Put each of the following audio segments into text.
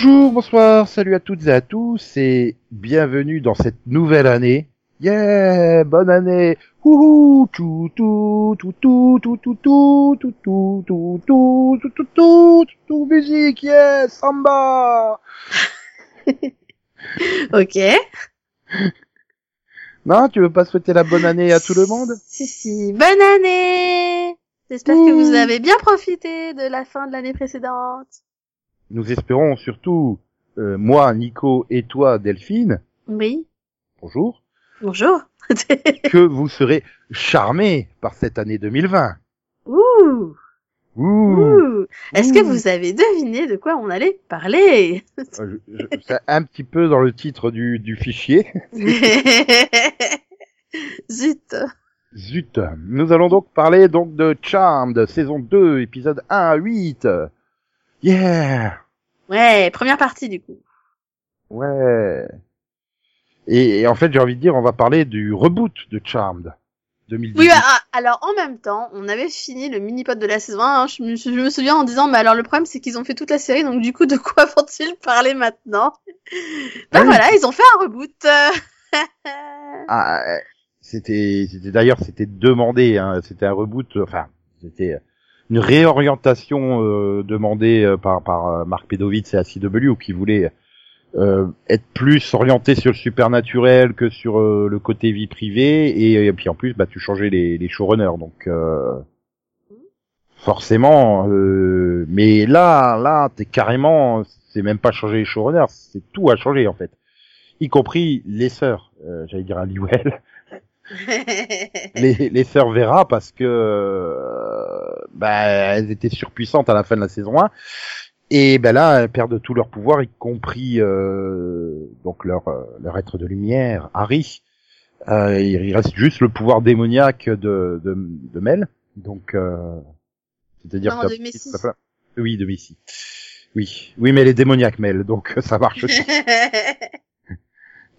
Bonjour, bonsoir, salut à toutes et à tous et bienvenue dans cette nouvelle année. Yeah, bonne année. Ouhou, tout tout tout tout tout tout tout tout tout tout tout tout tout tout tout musique, yeah, samba. Ok. Non, tu veux pas souhaiter la bonne année à tout le monde Si, si. Bonne année J'espère que vous avez bien profité de la fin de l'année précédente. Nous espérons surtout, euh, moi, Nico et toi, Delphine, Oui. bonjour, Bonjour. que vous serez charmés par cette année 2020. Ouh. Ouh. Ouh. Est-ce que vous avez deviné de quoi on allait parler Euh, je- je- C'est un petit peu dans le titre du, du fichier. Zut. Zut. Nous allons donc parler donc de Charmed, saison 2, épisode 1 à 8. Yeah. Ouais, première partie du coup. Ouais. Et, et en fait, j'ai envie de dire, on va parler du reboot de Charmed. 2018. Oui, bah, ah, alors en même temps, on avait fini le mini-pod de la saison 1. hein, je, me, je me souviens en disant, mais alors le problème c'est qu'ils ont fait toute la série, donc du coup, de quoi vont-ils parler maintenant? Ben oui. voilà, ils ont fait un reboot. Ah, euh, c'était, c'était d'ailleurs, c'était demandé, hein, c'était un reboot, enfin, c'était une réorientation euh, demandée euh, par, par euh, Marc Pedovitz et ACW qui voulait euh, être plus orienté sur le supernaturel que sur euh, le côté vie privée et, et puis en plus, bah, tu changeais les, les showrunners, donc euh, forcément. euh, mais là, là, t'es carrément, c'est même pas changer les showrunners, c'est tout à changer en fait, y compris les sœurs. euh, J'allais dire à Liwell, les, les sœurs Vera parce que euh, bah, elles étaient surpuissantes à la fin de la saison 1 et ben là elles perdent tout leur pouvoir y compris euh, donc leur euh, leur être de lumière Harry. Euh, il reste juste le pouvoir démoniaque de de, de Mel. Donc euh, c'est-à-dire que de Messi. oui de Messi oui. Oui mais elle est démoniaque Mel donc ça marche aussi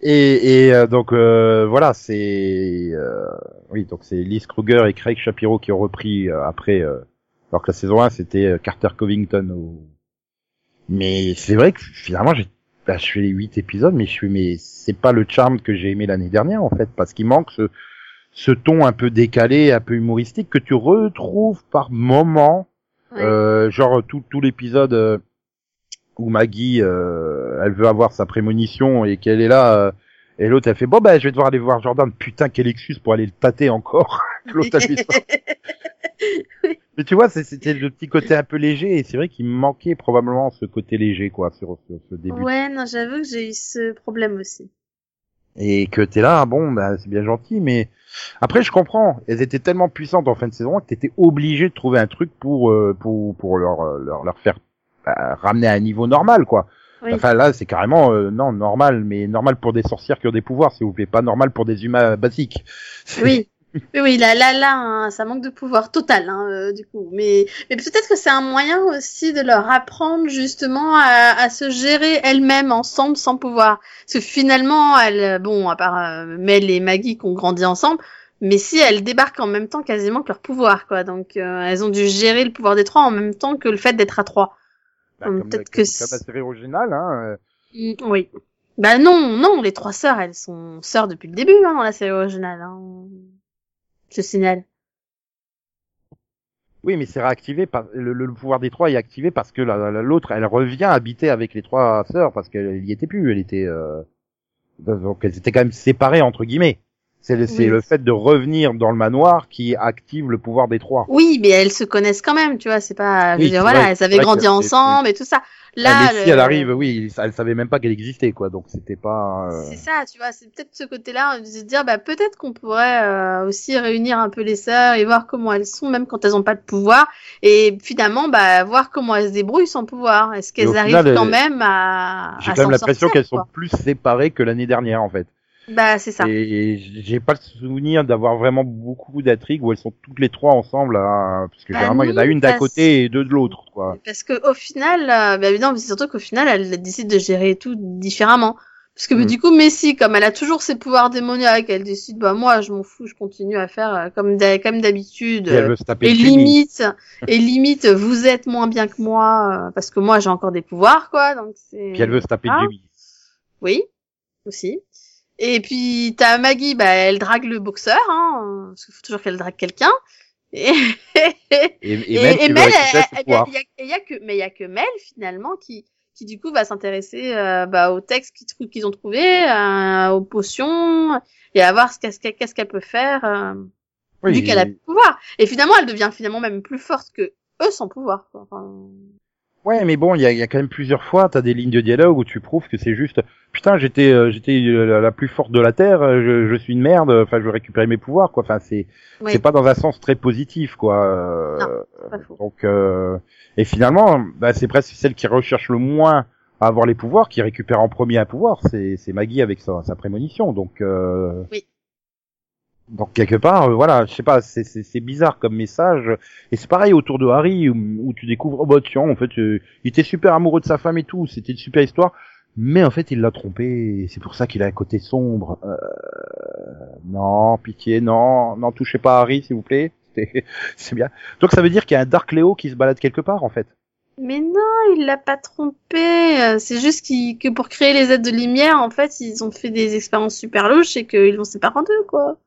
et, et euh, donc euh, voilà, c'est euh, oui donc c'est Liz Kruger et Craig Shapiro qui ont repris euh, après, euh, alors que la saison 1 c'était euh, Carter Covington. Au... Mais c'est vrai que finalement j'ai bah, je fais les huit épisodes, mais je suis mais c'est pas le charme que j'ai aimé l'année dernière en fait parce qu'il manque ce ce ton un peu décalé, un peu humoristique que tu retrouves par moment euh, genre tout, tout l'épisode où Maggie euh, elle veut avoir sa prémonition et qu'elle est là euh, et l'autre elle fait bon bah je vais devoir aller voir Jordan. Putain quelle excuse pour aller le tâter encore l'autre a fait ça. mais tu vois c'était le petit côté un peu léger et c'est vrai qu'il me manquait probablement ce côté léger quoi sur, sur ce début. Ouais, non, j'avoue que j'ai eu ce problème aussi. et que t'es là bon bah c'est bien gentil mais après je comprends. Elles étaient tellement puissantes en fin de saison que t'étais obligé de trouver un truc pour euh, pour pour leur euh, leur, leur faire bah, ramener à un niveau normal quoi Oui. enfin là c'est carrément euh, non normal mais normal pour des sorcières qui ont des pouvoirs s'il vous plaît pas normal pour des humains basiques Oui. Oui, oui, là, là, là, hein, ça manque de pouvoir total, hein, euh, du coup. Mais, mais peut-être que c'est un moyen aussi de leur apprendre justement à, à se gérer elles-mêmes ensemble sans pouvoir. Parce que finalement, elles, bon, à part euh, Mel et Maggie qui ont grandi ensemble, mais si elles débarquent en même temps quasiment que leur pouvoir, quoi. Donc, euh, elles ont dû gérer le pouvoir des trois en même temps que le fait d'être à trois. Bah, Hum, peut-être que comme la série originale hein euh, Mm, Oui. Bah non, non, les trois sœurs, elles sont sœurs depuis le début hein, dans la série originale. Hein. Je signale. oui mais c'est réactivé par le, le pouvoir des trois est activé parce que la- la- l'autre elle revient habiter avec les trois sœurs parce qu'elle y était plus elle était euh, donc elles étaient quand même séparées entre guillemets c'est le, Oui. le fait de revenir dans le manoir qui active le pouvoir des trois Oui, mais elles se connaissent quand même, tu vois. C'est pas, je Oui, veux dire, voilà, vrai, elles avaient grandi ensemble et tout ça. Là, Ah, mais si le- elle arrive, oui, elle savait même pas qu'elle existait, quoi. Donc c'était pas. euh, C'est ça, tu vois, c'est peut-être ce côté-là de se dire, bah peut-être qu'on pourrait euh, aussi réunir un peu les sœurs et voir comment elles sont, même quand elles ont pas de pouvoir, et finalement, bah voir comment elles se débrouillent sans pouvoir. Est-ce qu'elles final, arrivent quand elles- même à J'ai quand même l'impression qu'elles sont plus séparées que l'année dernière, en fait. Bah c'est ça. Et j'ai pas le souvenir d'avoir vraiment beaucoup d'intrigues où elles sont toutes les trois ensemble, à... parce que Bah généralement il y en a non, une d'un côté et deux de l'autre, quoi. Parce que au final, euh, bah évidemment, c'est surtout qu'au final, elles décident de gérer tout différemment. Parce que Mm. du coup, Messi, comme elle a toujours ses pouvoirs démoniaques, elle décide, bah moi, je m'en fous, je continue à faire euh, comme comme d'habitude. Et elle Et mais- limite, et limite, vous êtes moins bien que moi, euh, parce que moi, j'ai encore des pouvoirs, quoi. Donc c'est. Puis elle veut se taper Ah. Jimmy. Oui, aussi. Et puis t'as Maggie, bah elle drague le boxeur, hein, parce qu'il faut toujours qu'elle drague quelqu'un. Et, Et, et, et, Mel et Mel, il y a, il y a que, mais il y a que Mel finalement qui, qui du coup va s'intéresser euh, bah, aux textes qu'ils qu'ils ont trouvés, euh, aux potions, et à voir ce qu'est-ce qu'elle qu'est-ce qu'elle peut faire, euh, Oui, vu qu'elle a de pouvoir. Et finalement, elle devient finalement même plus forte que eux sans pouvoir. quoi. Enfin, Ouais, mais bon, il y a, y a quand même plusieurs fois, t'as des lignes de dialogue où tu prouves que c'est juste, putain, j'étais, euh, j'étais euh, la, plus forte de la terre, euh, je, je suis une merde, enfin, je veux récupérer mes pouvoirs, quoi. Enfin, c'est, oui, c'est pas dans un sens très positif, quoi. euh, Non. pas donc, euh, et finalement, bah, c'est presque celle qui recherche le moins à avoir les pouvoirs, qui récupère en premier un pouvoir, c'est, c'est Maggie avec sa, sa prémonition, donc. Euh, Oui. Donc quelque part, euh, voilà, je sais pas, c'est, bizarre comme message. Et c'est pareil autour de Harry où, tu découvres, oh bah tiens, en fait, euh, il était super amoureux de sa femme et tout, c'était une super histoire, mais en fait il l'a trompé, c'est pour ça qu'il a un côté sombre. Euh, non, pitié, non, non, touchez pas Harry s'il vous plaît. C'est, bien. Donc ça veut dire qu'il y a un Dark Léo qui se balade quelque part en fait. Mais non, il l'a pas trompé. euh, C'est juste qu'il- que pour créer les aides de lumière, en fait, ils ont fait des expériences super louches et qu'ils l'ont séparé en deux, quoi.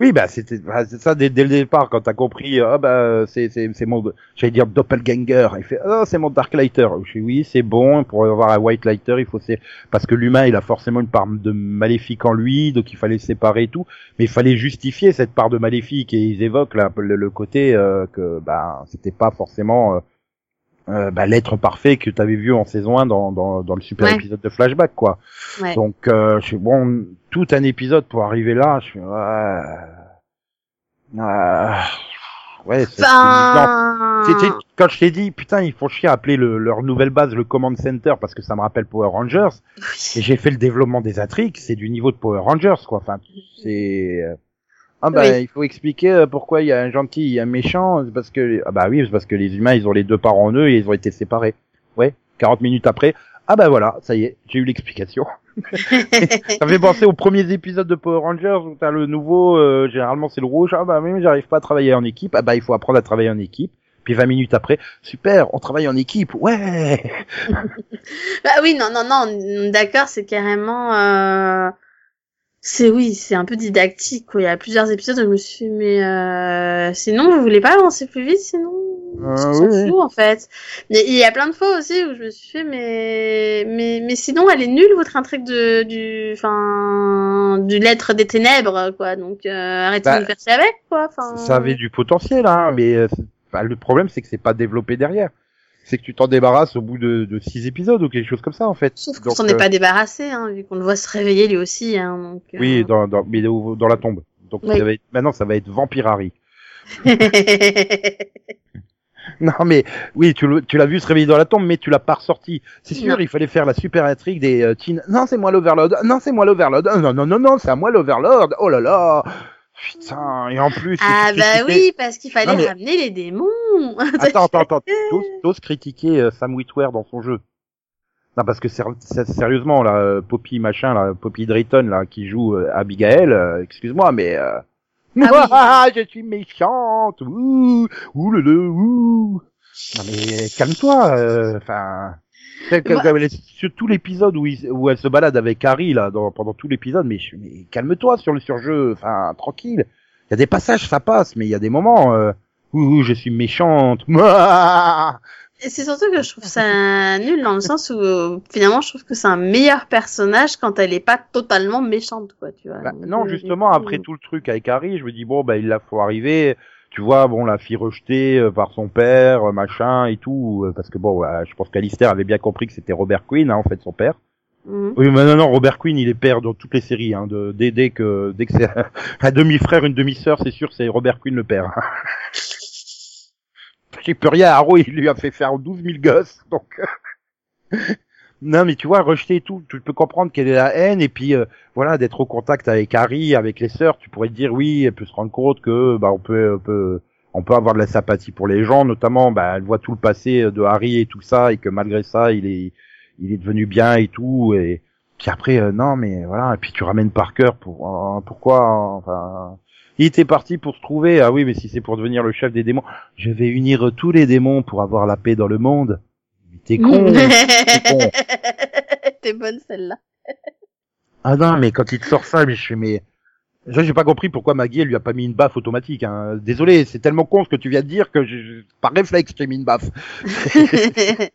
Oui, bah c'était bah, ça dès, le départ quand t'as compris. Ah bah c'est c'est c'est mon j'allais dire doppelganger. Il fait oh c'est mon dark lighter. Oui c'est bon pour avoir un white lighter il faut c'est parce que l'humain il a forcément une part de maléfique en lui donc il fallait séparer et tout. Mais il fallait justifier cette part de maléfique et ils évoquent là le, le côté euh, que bah c'était pas forcément euh, euh, bah, l'être parfait que t'avais vu en saison 1 dans dans dans le super Ouais. épisode de flashback quoi. Ouais. Donc, euh, je suis bon, tout un épisode pour arriver là, je suis, ouais, euh, ouais, c'est- c'est- quand je t'ai dit, putain, ils font chier à appeler le- leur nouvelle base le Command Center parce que ça me rappelle Power Rangers. Et j'ai fait le développement des intrigues, c'est du niveau de Power Rangers, quoi. Enfin, c'est, euh, ah bah, Oui. il faut expliquer euh, pourquoi il y a un gentil, a un méchant, c'est parce que, ah bah oui, c'est parce que les humains, ils ont les deux parents en eux et ils ont été séparés. Ouais, 40 minutes après, ah bah voilà, ça y est, j'ai eu l'explication. Ça fait penser aux premiers épisodes de Power Rangers où t'as le nouveau, euh, généralement c'est le rouge, ah bah mais j'arrive pas à travailler en équipe, ah bah il faut apprendre à travailler en équipe. Puis 20 minutes après, super, on travaille en équipe, ouais. Bah oui, non, non, non, d'accord, c'est carrément... Euh... C'est oui, c'est un peu didactique, quoi. Il y a plusieurs épisodes où je me suis dit, mais euh... sinon, vous voulez pas avancer plus vite, sinon... On s'en oui, fout, en fait. Mais il y a plein de fois aussi où je me suis fait, mais... Mais, mais sinon, elle est nulle, votre intrigue de, du... Enfin... Du lettre des ténèbres, quoi. Donc, euh, arrêtez Bah, de chier avec, quoi. Ça avait du potentiel, hein, mais euh, enfin, le problème c'est que c'est pas développé derrière. C'est que tu t'en débarrasses au bout de, de six épisodes ou quelque chose comme ça en fait. Sauf qu'on s'en est euh, pas débarrassé, hein, vu qu'on le voit se réveiller lui aussi, hein, donc... euh, Oui, dans, dans, mais dans la tombe. Donc Oui. ça va être, maintenant ça va être Vampire Harry. Non mais oui, tu, l'as vu se réveiller dans la tombe, mais tu l'as pas ressorti. C'est sûr, Non. il fallait faire la super intrigue des euh, teen. Non, c'est moi l'Overlord. Non, c'est moi l'Overlord. Non, non, non, non, c'est à moi l'Overlord. Oh là là. Putain. Et en plus. Ah bah oui, parce qu'il fallait Non, mais- ramener les démons. Attends, attends, attends. T'oses, critiquer euh, Sam Witwer dans son jeu. Non, parce que sérieusement, là, euh, Poppy machin, là, Poppy Drayton, là, qui joue euh, Abigail, euh, excuse-moi, mais euh... Ah oui. je suis méchante, ouh, ouh le le, ouh. Non mais calme-toi, enfin. Les- sur tout l'épisode où, il- où elle se balade avec Harry là, dans, pendant tout l'épisode, mais, mais calme-toi sur le surjeu, enfin tranquille. Il y a des passages, ça passe, mais il y a des moments, euh, ouh, je suis méchante. Et c'est surtout que je trouve ça nul dans le sens où finalement je trouve que c'est un meilleur personnage quand elle est pas totalement méchante, quoi, tu vois. Bah, non, euh, justement, après tout le truc avec Harry, je me dis bon, bah il la faut arriver. Tu vois, bon, la fille rejetée euh, par son père, euh, machin et tout, euh, parce que bon, euh, je pense qu'Alistair avait bien compris que c'était Robert Quinn, hein, en fait, son père. mhm. Oui, mais non, non, Robert Quinn, il est père dans toutes les séries. Hein, de, dès, dès que, dès que c'est un demi-frère, une demi-sœur, c'est sûr, c'est Robert Quinn le père. J'y peux rien, Arrow, il lui a fait faire 12 000 gosses, donc. non, mais tu vois, rejeter et tout, tu peux comprendre quelle est la haine, et puis euh, voilà, d'être au contact avec Harry, avec les sœurs, tu pourrais dire oui, elle peut se rendre compte que bah on peut, on peut, avoir de la sympathie pour les gens, notamment, bah elle voit tout le passé de Harry et tout ça, et que malgré ça, il est, il est devenu bien et tout, et Puis après, euh, non, mais voilà. Et puis tu ramènes Parker pour euh, pourquoi Enfin, il était parti pour se trouver. Ah oui, mais si c'est pour devenir le chef des démons, je vais unir tous les démons pour avoir la paix dans le monde. T'es con. t'es con. T'es bonne celle-là. Ah non, mais quand il te sort ça, mais je fais mais. J'ai pas compris pourquoi Maggie elle lui a pas mis une baffe automatique. Hein. Désolé, c'est tellement con ce que tu viens de dire que je, par réflexe je t'ai mis une baffe.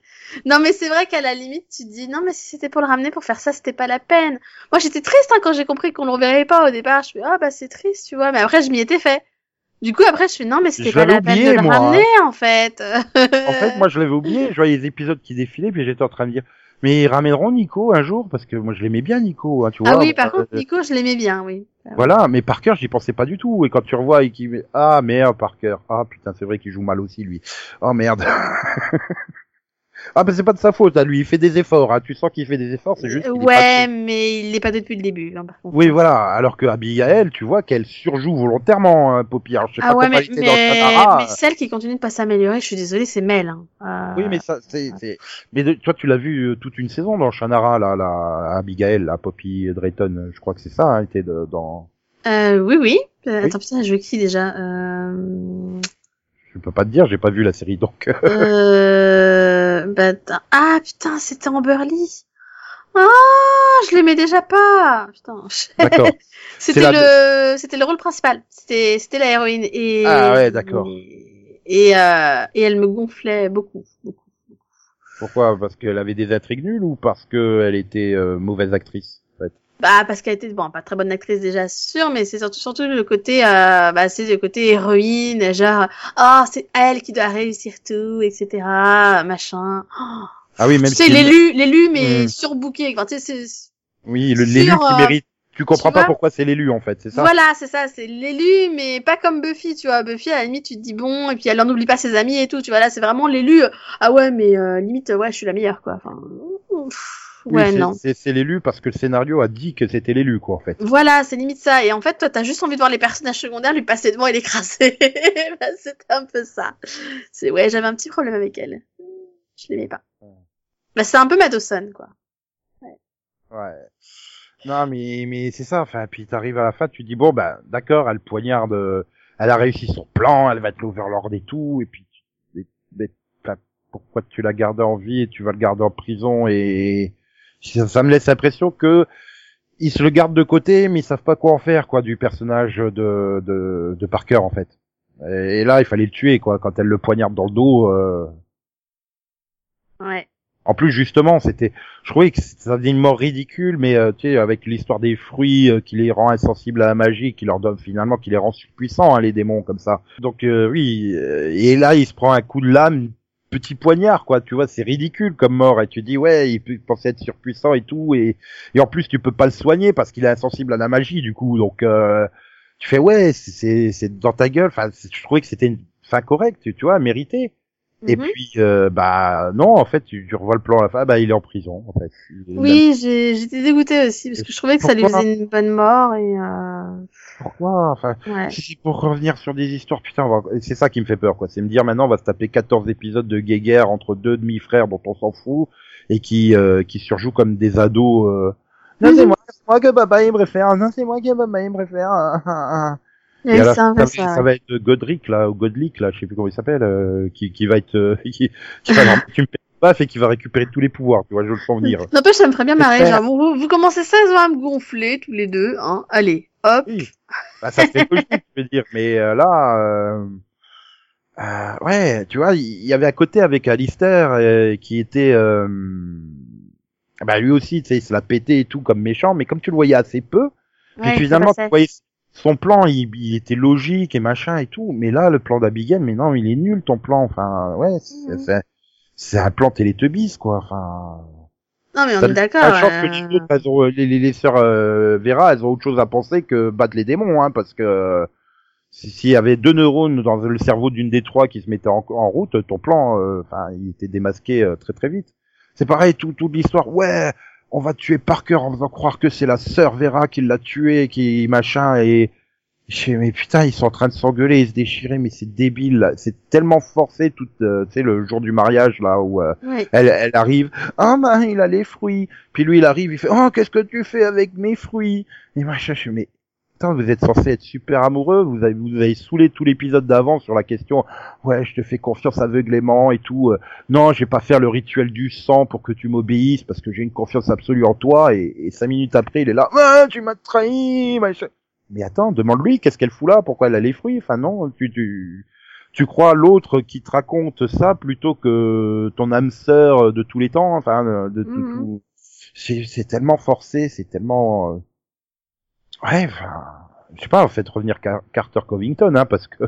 non mais c'est vrai qu'à la limite tu te dis non mais si c'était pour le ramener pour faire ça c'était pas la peine. Moi j'étais triste hein, quand j'ai compris qu'on le reverrait pas au départ. Je fais ah bah c'est triste tu vois mais après je m'y étais fait. Du coup après je fais non mais c'était pas la peine oublié, de le moi. ramener en fait. En fait, moi je l'avais oublié. Je voyais les épisodes qui défilaient, puis j'étais en train de dire. Mais ils ramèneront Nico un jour parce que moi je l'aimais bien Nico, hein, tu vois. ah oui par contre euh, Nico je l'aimais bien oui. Voilà, mais Parker, j'y pensais pas du tout. Et quand tu revois et met, ah merde, Parker, ah putain, c'est vrai qu'il joue mal aussi lui. Oh merde. Ah ben c'est pas de sa faute, à lui, il fait des efforts. Hein. Tu sens qu'il fait des efforts, c'est juste. est Ouais pas- mais il l'est pas depuis le début hein, par. Oui, voilà. Alors que Abigail, tu vois qu'elle surjoue volontairement, hein, Poppy. Alors je sais Ah pas ouais mais, était dans mais, mais celle qui continue de pas s'améliorer je suis désolée c'est Mel. Hein. Euh, Oui, mais ça, c'est. Mais de- toi, tu l'as vu euh, toute une saison dans Shannara, là, la Abigail, la Poppy Drayton. Je crois que c'est ça, hein, était de- dans. Euh, oui oui. Euh, Oui. Attends putain je qui déjà euh... Je peux pas te dire, j'ai pas vu la série, donc. euh, bah, ah putain, c'était Amberly. Ah, je l'aimais déjà pas. Putain. D'accord. c'était le, c'était le rôle principal. C'était, c'était la héroïne et. Ah ouais, d'accord. Et euh, et elle me gonflait beaucoup, beaucoup. Pourquoi? Parce qu'elle avait des intrigues nulles ou parce qu'elle était euh, mauvaise actrice? Bah parce qu'elle était bon, pas très bonne actrice déjà sûr, mais c'est surtout surtout le côté, euh, bah c'est le côté héroïne, genre ah c'est elle qui doit réussir tout, etc. Machin. Oh. Ah oui, même si l'élu, l'élu mais Hmm. surbooké. Enfin, tu sais, c'est oui, le- l'élu qui euh, mérite. Tu comprends tu pas pourquoi c'est l'élu en fait, c'est ça Voilà, c'est ça, c'est l'élu, mais pas comme Buffy, tu vois. Buffy, à la limite, tu te dis bon, et puis elle n'oublie pas ses amis et tout, tu vois. Là, c'est vraiment l'élu. euh, Ah ouais, mais euh, limite, ouais, je suis la meilleure, quoi. Enfin, ouais, c'est- non. C'est l'élu parce que le scénario a dit que c'était l'élu quoi en fait. Voilà, c'est limite ça. Et en fait, toi, t'as juste envie de voir les personnages secondaires lui passer devant et l'écraser. Bah, C'était un peu ça. C'est ouais, j'avais un petit problème avec elle. Je l'aimais pas. Bah, c'est un peu Madison, quoi. Ouais. Non mais mais c'est ça. Enfin puis t'arrives à la fin, tu dis bon bah d'accord, elle poignarde, elle a réussi son plan, elle va être l'overlord et tout, et puis tu- mais- pourquoi tu la gardes en vie et tu vas le garder en prison et ça, ça me laisse l'impression que ils se le gardent de côté, mais ils savent pas quoi en faire quoi du personnage de de, de Parker en fait. Et là, il fallait le tuer quoi quand elle le poignarde dans le dos. euh, Ouais. En plus, justement, c'était, je trouvais que c'était une mort ridicule, mais euh, tu sais, avec l'histoire des fruits euh, qui les rend insensibles à la magie, qui leur donne finalement, qui les rend surpuissants, hein, les démons comme ça. Donc euh, oui, euh, et là, il se prend un coup de lame, petit poignard, quoi. Tu vois, c'est ridicule comme mort, et tu dis ouais, il penser être surpuissant et tout, et et en plus, tu peux pas le soigner parce qu'il est insensible à la magie, du coup. Donc euh, tu fais ouais, c'est- dans ta gueule. Enfin, je trouvais que c'était une fin correcte, tu vois, méritée. Et Mhm. puis, euh, bah non, en fait, tu, tu revois le plan à la fin, bah il est en prison, en fait. Oui, j'étais dégoûtée aussi parce que je trouvais que ça lui faisait une bonne mort et euh... Pourquoi? Enfin, ouais. si pour revenir sur des histoires, putain, va- c'est ça qui me fait peur, quoi. C'est me dire maintenant, on va se taper 14 épisodes de guéguerre entre deux demi-frères dont on s'en fout et qui euh, qui surjouent comme des ados. Euh... Non, c'est moi, moi que papa il préfère. Non, c'est moi que papa il préfère. Et à c'est ça, ça. ça va être Godric là, ou Godlick là, je sais plus comment il s'appelle, euh, qui qui va être, euh, qui, qui va et qui va récupérer tous les pouvoirs. Tu vois, je le sens venir. N'empêche, ça me ferait bien marrer. Genre, vous, vous commencez sérieusement à me gonfler tous les deux, hein. Allez, hop. Oui. Bah, ça fait logique, je veux dire. Mais euh, là, euh, euh, ouais, tu vois, il y avait un côté avec Alistair qui était, bah lui aussi, tu sais, il se l'a pété et tout comme méchant, mais comme tu le voyais assez peu, puis Ouais, finalement, ça tu voyais son plan, il, il était logique et machin et tout, mais là, le plan d'Abigail, mais non, il est nul ton plan. Enfin, ouais, c'est c'est un plan Teletubbies, quoi. Enfin. Non, mais on est d'accord. La chance que euh, les autres, elles ont, les, les, les sœurs euh, Vera, elles ont autre chose à penser que battre les démons, hein, parce que euh, si- s'il y avait deux neurones dans le cerveau d'une des trois qui se mettaient en, en route, ton plan, euh, enfin, il était démasqué euh, très très vite. C'est pareil, tout, toute l'histoire. Ouais, on va tuer Parker en faisant croire que c'est la sœur Vera qui l'a tué, qui machin, et Je mais putain, ils sont en train de s'engueuler et se déchirer, mais c'est débile, c'est tellement forcé, tout, euh, tu sais, le jour du mariage, là, où euh, Oui. elle, elle arrive, ah ben, il a les fruits, puis lui, il arrive, il fait, oh, qu'est-ce que tu fais avec mes fruits! Et machin, je mais, putain, vous êtes censé être super amoureux, vous avez, vous avez saoulé tout l'épisode d'avant sur la question, ouais, je te fais confiance aveuglément et tout, euh, non, je vais pas faire le rituel du sang pour que tu m'obéisses, parce que j'ai une confiance absolue en toi, et, et cinq minutes après, il est là, ah, tu m'as trahi, machin. Mais attends, demande-lui, qu'est-ce qu'elle fout là Pourquoi elle a les fruits? Enfin non, tu tu tu crois l'autre qui te raconte ça plutôt que ton âme sœur de tous les temps, enfin de tout. Mhm. tout- C'est c'est tellement forcé, c'est tellement euh, ouais, enfin je sais pas en fait revenir Car- Carter Covington hein parce que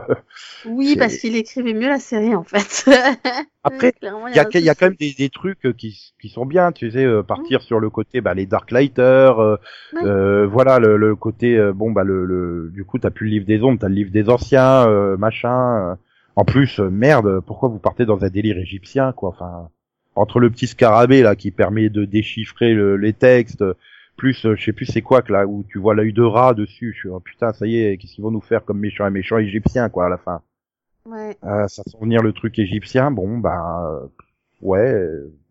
Oui, parce qu'il écrivait mieux la série en fait. Après, il y a, y quand même des, des trucs qui, qui sont bien, tu sais, euh, partir sur le côté, bah, les Darklighters, euh, Ouais. euh, voilà, le, le côté, euh, bon, bah, le, le, du coup, t'as plus le livre des ombres, t'as le livre des anciens, euh, machin. euh. En plus, euh, merde, pourquoi vous partez dans un délire égyptien, quoi, enfin, entre le petit scarabée, là, qui permet de déchiffrer le- les textes, plus, euh, je sais plus c'est quoi, que là, où tu vois l'œil de rat dessus, je suis, oh, putain, ça y est, qu'est-ce qu'ils vont nous faire comme méchant, un méchant égyptien, quoi, à la fin. Ouais. Euh, ça sent venir le truc égyptien, bon bah euh, ouais,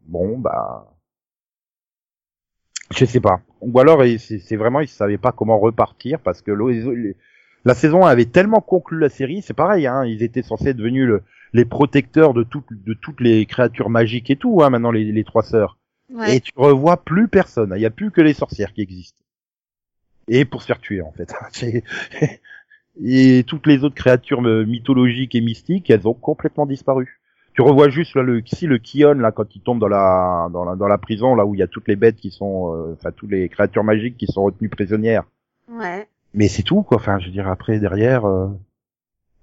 bon bah je sais pas. Ou alors c'est vraiment ils savaient pas comment repartir parce que les- la saison avait tellement conclu la série, c'est pareil, hein, ils étaient censés être devenus le- les protecteurs de toutes de toutes les créatures magiques et tout, hein, maintenant les, les trois sœurs. Ouais. Et tu revois plus personne, il y a plus que les sorcières qui existent. Et pour se faire tuer en fait. Et toutes les autres créatures euh, mythologiques et mystiques, elles ont complètement disparu. Tu revois juste là le si le Kion là quand il tombe dans la dans la dans la prison là où il y a toutes les bêtes qui sont euh, enfin toutes les créatures magiques qui sont retenues prisonnières. Ouais. Mais c'est tout quoi. Enfin je veux dire après derrière euh,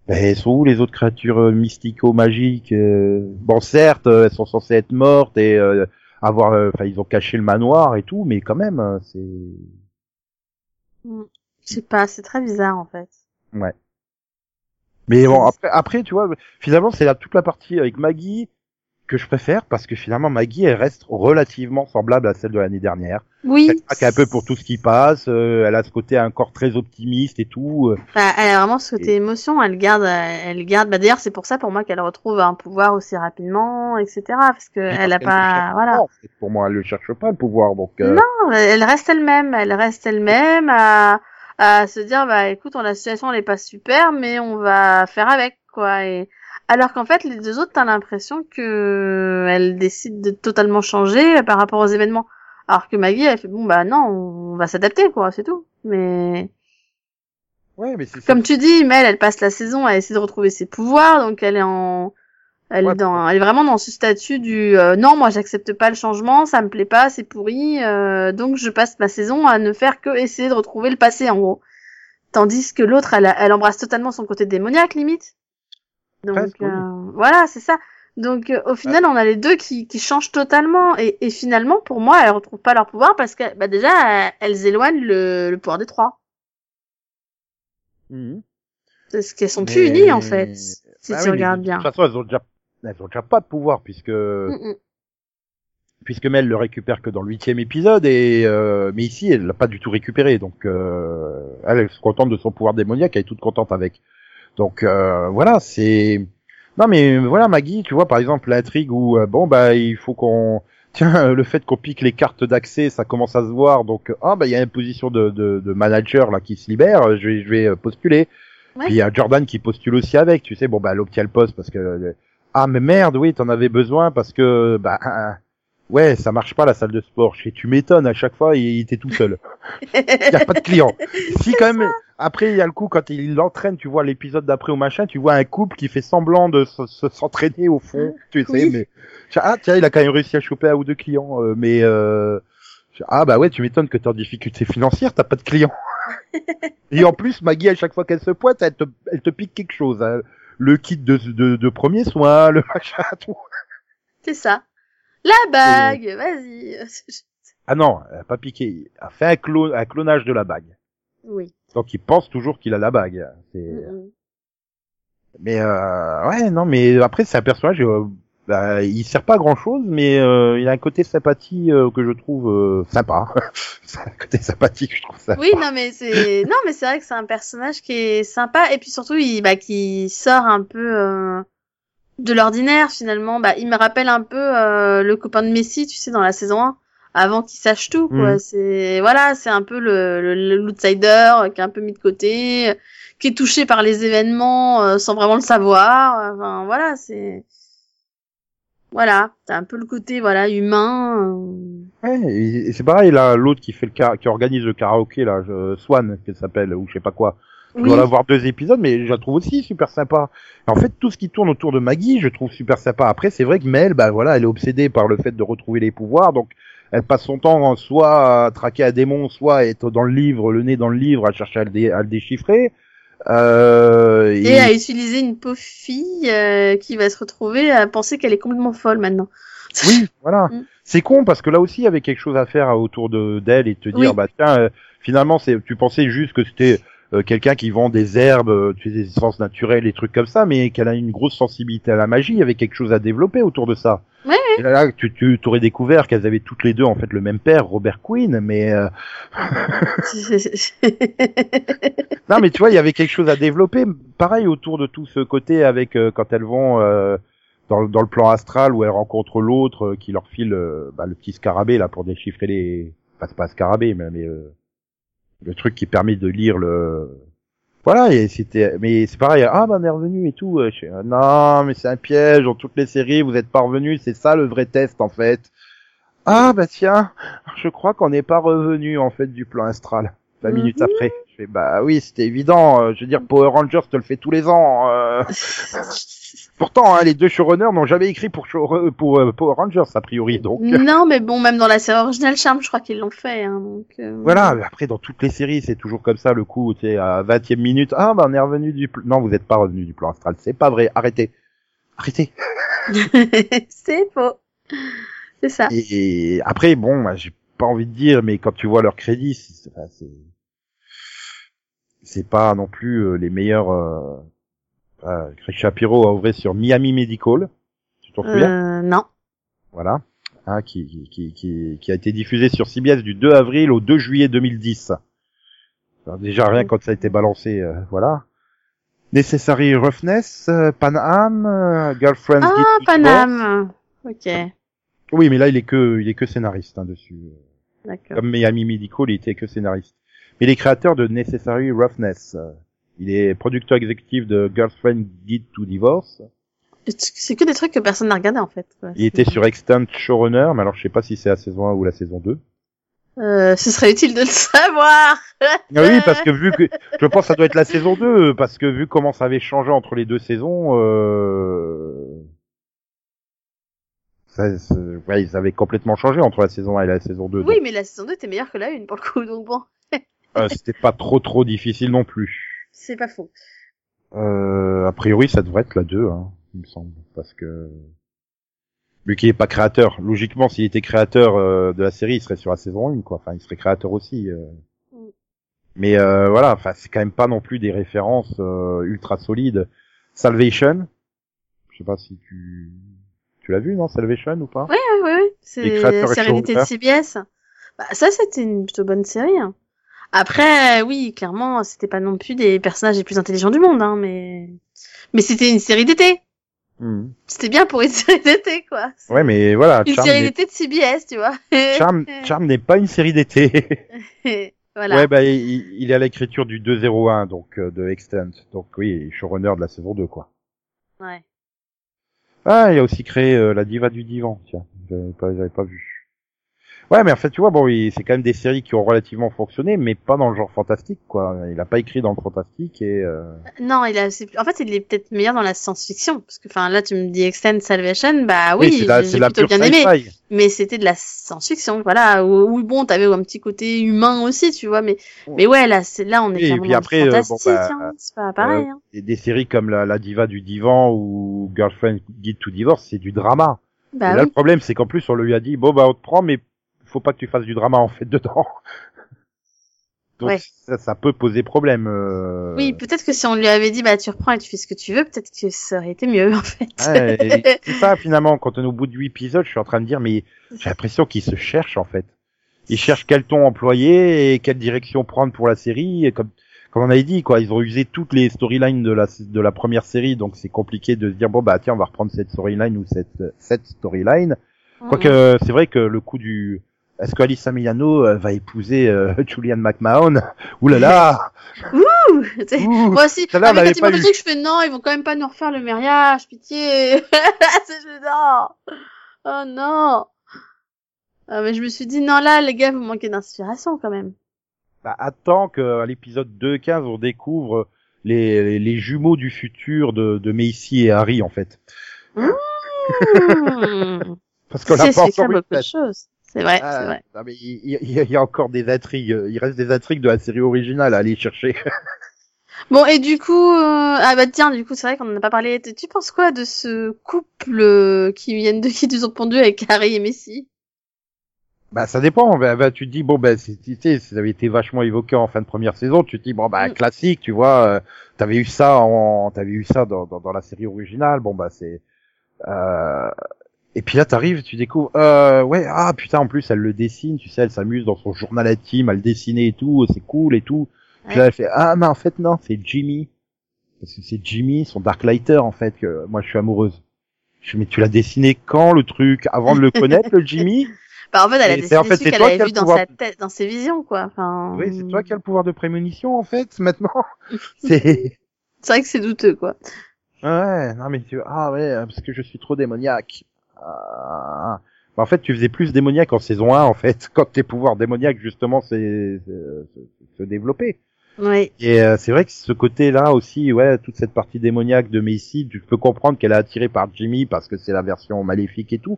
ben, elles sont où les autres créatures euh, mystico-magiques euh Bon certes elles sont censées être mortes et euh, avoir euh, enfin ils ont caché le manoir et tout mais quand même euh, c'est Mm. Je sais pas, c'est très bizarre en fait. Ouais. Mais bon, après, après, tu vois, finalement, c'est là toute la partie avec Maggie que je préfère parce que finalement, Maggie, elle reste relativement semblable à celle de l'année dernière. Oui. Elle craque un peu pour tout ce qui passe, euh, elle a ce côté encore très optimiste et tout. euh. Bah, elle a vraiment ce côté émotion, elle garde, elle garde. Bah d'ailleurs c'est pour ça pour moi qu'elle retrouve un pouvoir aussi rapidement, etc. Parce que elle a pas, voilà. pas, en fait. Pour moi, elle le cherche pas le pouvoir, donc. euh, Non, elle reste elle-même, elle reste elle-même à, à se dire bah écoute, on, la situation elle est pas super, mais on va faire avec quoi. Et alors qu'en fait les deux autres, t'as l'impression que elle décide de totalement changer par rapport aux événements. Alors que Maggie, elle fait bon bah non, on va s'adapter quoi, c'est tout. Mais Ouais, mais c'est comme tu dis, Mel, elle passe la saison à essayer de retrouver ses pouvoirs, donc elle est en, elle Ouais. est dans, elle est vraiment dans ce statut du euh, non, moi j'accepte pas le changement, ça me plaît pas, c'est pourri, euh, donc je passe ma saison à ne faire que essayer de retrouver le passé en gros. Tandis que l'autre, elle, elle embrasse totalement son côté démoniaque limite. Donc Presque, oui. euh, voilà, c'est ça. Donc euh, au final, on a les deux qui, qui changent totalement et, et finalement, pour moi, elles retrouvent pas leur pouvoir parce que bah déjà, elles, elles éloignent le, le pouvoir des trois. Mhm. Parce qu'elles sont plus Mais- unies en fait, si Bah tu oui, regardes de bien. toute façon, elles ont déjà, elles ont déjà pas de pouvoir puisque. Puisque Mel le récupère que dans le huitième épisode et euh, mais ici elle l'a pas du tout récupéré donc euh, elle, elle se contente de son pouvoir démoniaque elle est toute contente avec donc euh, voilà c'est non mais voilà Maggie tu vois par exemple l'intrigue où euh, bon bah il faut qu'on tiens le fait qu'on pique les cartes d'accès ça commence à se voir donc ah bah il y a une position de, de, de manager là qui se libère je vais je vais euh, postuler Ouais. puis il y a Jordan qui postule aussi avec tu sais bon bah elle obtient le poste parce que euh, ah mais merde oui t'en avais besoin parce que bah Ouais, ça marche pas la salle de sport. Et tu m'étonnes à chaque fois, il il était tout seul. Il y a pas de clients. Si quand même. Après, il y a le coup quand il l'entraîne, tu vois l'épisode d'après au machin, tu vois un couple qui fait semblant de se- se- s'entraîner au fond. Tu sais, Oui. mais ah tiens, il a quand même réussi à choper un ou deux clients. euh, mais euh... ah bah ouais, tu m'étonnes que t'es en difficulté financière, t'as pas de clients. Et en plus, Maggie, à chaque fois qu'elle se pointe, elle te, elle te pique quelque chose. hein. Le kit de, de, de premier soin, le machin, tout. C'est ça. La bague, vas-y. Ah non, elle a pas piqué. Elle a fait un clonage de la bague. Oui. Donc il pense toujours qu'il a la bague. C'est... Mm, mm. Mais euh, ouais, non, mais après c'est un personnage. euh, bah, il sert pas à grand chose, mais euh, il a un côté sympathie euh, que je trouve euh, sympa. c'est un côté sympathique, je trouve. Oui, non mais c'est non mais c'est vrai que c'est un personnage qui est sympa et puis surtout il bah qui sort un peu euh, de l'ordinaire finalement. Bah il me rappelle un peu euh, le copain de Messi, tu sais dans la saison 1 avant qu'il sache tout quoi. Mhm. C'est voilà, c'est un peu le l'outsider euh, qui est un peu mis de côté, euh, qui est touché par les événements euh, sans vraiment le savoir. Enfin voilà, c'est voilà, t'as un peu le côté voilà humain. euh. Ouais, c'est pareil là, l'autre qui fait le car- qui organise le karaoké là, je- Swan, qu'elle s'appelle ou je sais pas quoi. Je Oui. dois l'avoir deux épisodes, mais je la trouve aussi super sympa. En fait, tout ce qui tourne autour de Maggie, je trouve super sympa. Après, c'est vrai que Mel, bah voilà, elle est obsédée par le fait de retrouver les pouvoirs, donc elle passe son temps soit à traquer un démon, soit à être dans le livre, le nez dans le livre, à chercher à le, dé- à le déchiffrer. Euh, Et à utiliser une pauvre fille euh, qui va se retrouver à penser qu'elle est complètement folle maintenant. Oui, voilà. Mm. C'est con parce que là aussi il y avait quelque chose à faire autour de d'elle et te dire Oui. bah tiens euh, finalement c'est tu pensais juste que c'était euh, quelqu'un qui vend des herbes, euh, des essences naturelles, des trucs comme ça, mais qu'elle a une grosse sensibilité à la magie, il y avait quelque chose à développer autour de ça. Ouais, Et là, là, tu, tu aurais découvert qu'elles avaient toutes les deux en fait le même père, Robert Quinn, mais euh, non, mais tu vois, il y avait quelque chose à développer. Pareil autour de tout ce côté avec euh, quand elles vont euh, dans, dans le plan astral où elles rencontrent l'autre euh, qui leur file euh, bah, le petit scarabée là pour déchiffrer les. Enfin, c'est pas un scarabée, mais, mais euh, le truc qui permet de lire le. Voilà, et c'était. Mais c'est pareil. Ah, bah on est revenu et tout. euh, je ah, non, mais c'est un piège. Dans toutes les séries, vous êtes pas revenu. C'est ça le vrai test en fait. Ah bah tiens, je crois qu'on n'est pas revenu en fait du plan astral. 20 minutes Mhm. après, fais bah oui, c'était évident. euh, Je veux dire, Power Rangers te le fait tous les ans. euh. Pourtant, hein, les deux showrunners n'ont jamais écrit pour, show- pour euh, Power Rangers a priori. Donc non, mais bon, même dans la série originale Charm, je crois qu'ils l'ont fait. Hein, donc, euh, voilà. mais Après, dans toutes les séries, c'est toujours comme ça le coup. Tu sais, à 20e minute, ah bah on est revenu du. pl- Non, vous n'êtes pas revenu du plan astral. C'est pas vrai. Arrêtez. Arrêtez. c'est faux. C'est ça. Et, et après, bon, j'ai pas envie de dire, mais quand tu vois leurs crédits, c'est c'est pas non plus euh, les meilleurs. Euh... Euh, Greg Shapiro a ouvré sur Miami Medical, tu t'en souviens? Euh, non. Voilà, hein, qui, qui, qui, qui, a été diffusé sur CBS du 2 avril au 2 juillet 2010. Alors, déjà rien quand ça a été balancé, euh, voilà. Necessary Roughness, euh, Pan Am, euh, Girlfriend. Ah, Divorce. Paname. Ok, Oui, mais là il est que il est que scénariste hein, dessus. d'accord. Comme Miami Medical, il était que scénariste. Mais les créateurs de Necessary Roughness. Il est producteur exécutif de Girlfriend Guide to Divorce. C'est que des trucs que personne n'a regardé en fait. Il était sur Extant Showrunner, mais alors je sais pas si c'est la saison 1 ou la saison 2. Euh, ce serait utile de le savoir. Ah oui, parce que vu que je pense que ça doit être la saison 2, parce que vu comment ça avait changé entre les deux saisons, euh... ça, ouais, ils avaient complètement changé entre la saison 1 et la saison 2. Oui, mais la saison 2 était meilleure que la 1 pour le coup, donc bon, euh, c'était pas trop trop difficile non plus. c'est pas faux. Euh, a priori, ça devrait être la 2, hein, il me semble, parce que vu qu'il est pas créateur, logiquement, s'il était créateur euh, de la série, il serait sur la saison 1, quoi. Enfin, il serait créateur aussi. euh. Mm. Mais euh, voilà, enfin, c'est quand même pas non plus des références euh, ultra solides. Salvation, je sais pas si tu tu l'as vu, non, Salvation ou pas? Oui, oui, oui. C'est la et sérénité de. CBS. Bah, ça, c'était une plutôt bonne série. hein. Après, oui, clairement, c'était pas non plus des personnages les plus intelligents du monde, hein, mais mais c'était une série d'été. Mhm. C'était bien pour une série d'été, quoi. Ouais, mais voilà, Une série d'été de CBS, tu vois. Charm, Charm n'est pas une série d'été. voilà. Ouais, bah, il, il est à l'écriture du 201, donc, euh, de Extent. Donc, oui, showrunner de la saison 2, quoi. Ouais. Ah, il a aussi créé euh, La Diva du Divan, tiens. J'avais pas, j'avais pas vu. Ouais, mais en fait, tu vois, bon, il- c'est quand même des séries qui ont relativement fonctionné, mais pas dans le genre fantastique, quoi. Il a pas écrit dans le fantastique et, euh... Non, il a. En fait, il est peut-être meilleur dans la science-fiction, parce que, enfin, là, tu me dis Extend Salvation, bah oui, c'est la, j'ai la plutôt bien aimé. mais c'était de la science-fiction, voilà. Où, où, bon, t'avais un petit côté humain aussi, tu vois, mais mais ouais, là, c'est là, on est et puis dans après, euh, bon, fantastique, bah, hein, c'est pas pareil. Euh, hein. des, des séries comme la, la Diva du Divan ou Girlfriend Guide to Divorce, c'est du drama. Bah et là, oui. le problème, c'est qu'en plus, on lui a dit, bon, bah, on te prend, mais faut pas que tu fasses du drama, en fait, dedans. Donc Ouais. ça, ça peut poser problème. euh. Oui, peut-être que si on lui avait dit, bah, tu reprends et tu fais ce que tu veux, peut-être que ça aurait été mieux, en fait. Ouais, c'est ça finalement, quand on est au bout de huit épisodes, je suis en train de dire, mais j'ai l'impression qu'ils se cherchent en fait. Ils cherchent quel ton employer et quelle direction prendre pour la série. Et comme, comme on avait dit, quoi, ils ont usé toutes les storylines de la, de la première série, donc c'est compliqué de se dire, bon bah tiens, on va reprendre cette storyline ou cette, cette storyline. Quoique c'est vrai que le coup du est-ce qu'Alice Milano euh, va épouser euh, Julian McMahon? Ouh là là Ouh. Moi aussi, le vue. truc, je fais non, ils vont quand même pas nous refaire le mariage, pitié. c'est gênant. Oh non. Ah, mais je me suis dit, non, là, les gars, vous manquez d'inspiration quand même. bah, Attends qu'à l'épisode 2.15 on découvre les, les, les jumeaux du futur de, de Macy et Harry en fait. Mmh. Parce qu'on n'a pas expliquerait encore eu beaucoup de la- choses. C'est vrai, Ah, c'est vrai. non, mais il, il- il y a encore des intrigues, il reste des intrigues de la série originale à aller chercher. Bon, et du coup, euh, ah bah tiens, du coup, c'est vrai qu'on en a pas parlé. Tu penses quoi de ce couple euh, qui viennent de qui nous ont pondu avec Harry et Messi? Bah ça dépend. Bah, bah, tu te dis bon bah c'est- tu sais, ça avait été vachement évoqué en fin de première saison. Tu te dis bon bah Mm. classique, tu vois. euh, t'avais eu ça en, t'avais eu ça dans, dans, dans la série originale. Bon bah c'est. Euh... Et puis là t'arrives, tu découvres. Euh, ouais ah putain en plus elle le dessine. Tu sais elle s'amuse dans son journal intime à le dessiner et tout. C'est cool et tout. Puis Ouais. là elle fait ah mais en fait non c'est Jimmy parce que c'est Jimmy son Darklighter en fait que moi je suis amoureuse. Je dis, mais tu l'as dessiné quand le truc avant de le connaître le Jimmy Bah en fait, elle a dessiné en fait, qu'elle avait vu dans pouvoir. sa tête, dans ses visions, quoi. Enfin, Oui, c'est toi qui as le pouvoir de prémonition en fait maintenant. c'est C'est vrai que c'est douteux, quoi. ouais, non mais tu ah ouais, parce que je suis trop démoniaque. Ah. En fait, tu faisais plus démoniaque en saison 1 en fait, quand tes pouvoirs démoniaques justement se développer. Oui. Et euh, c'est vrai que ce côté-là aussi, ouais, toute cette partie démoniaque de Macy, tu peux comprendre qu'elle est attirée par Jimmy parce que c'est la version maléfique et tout,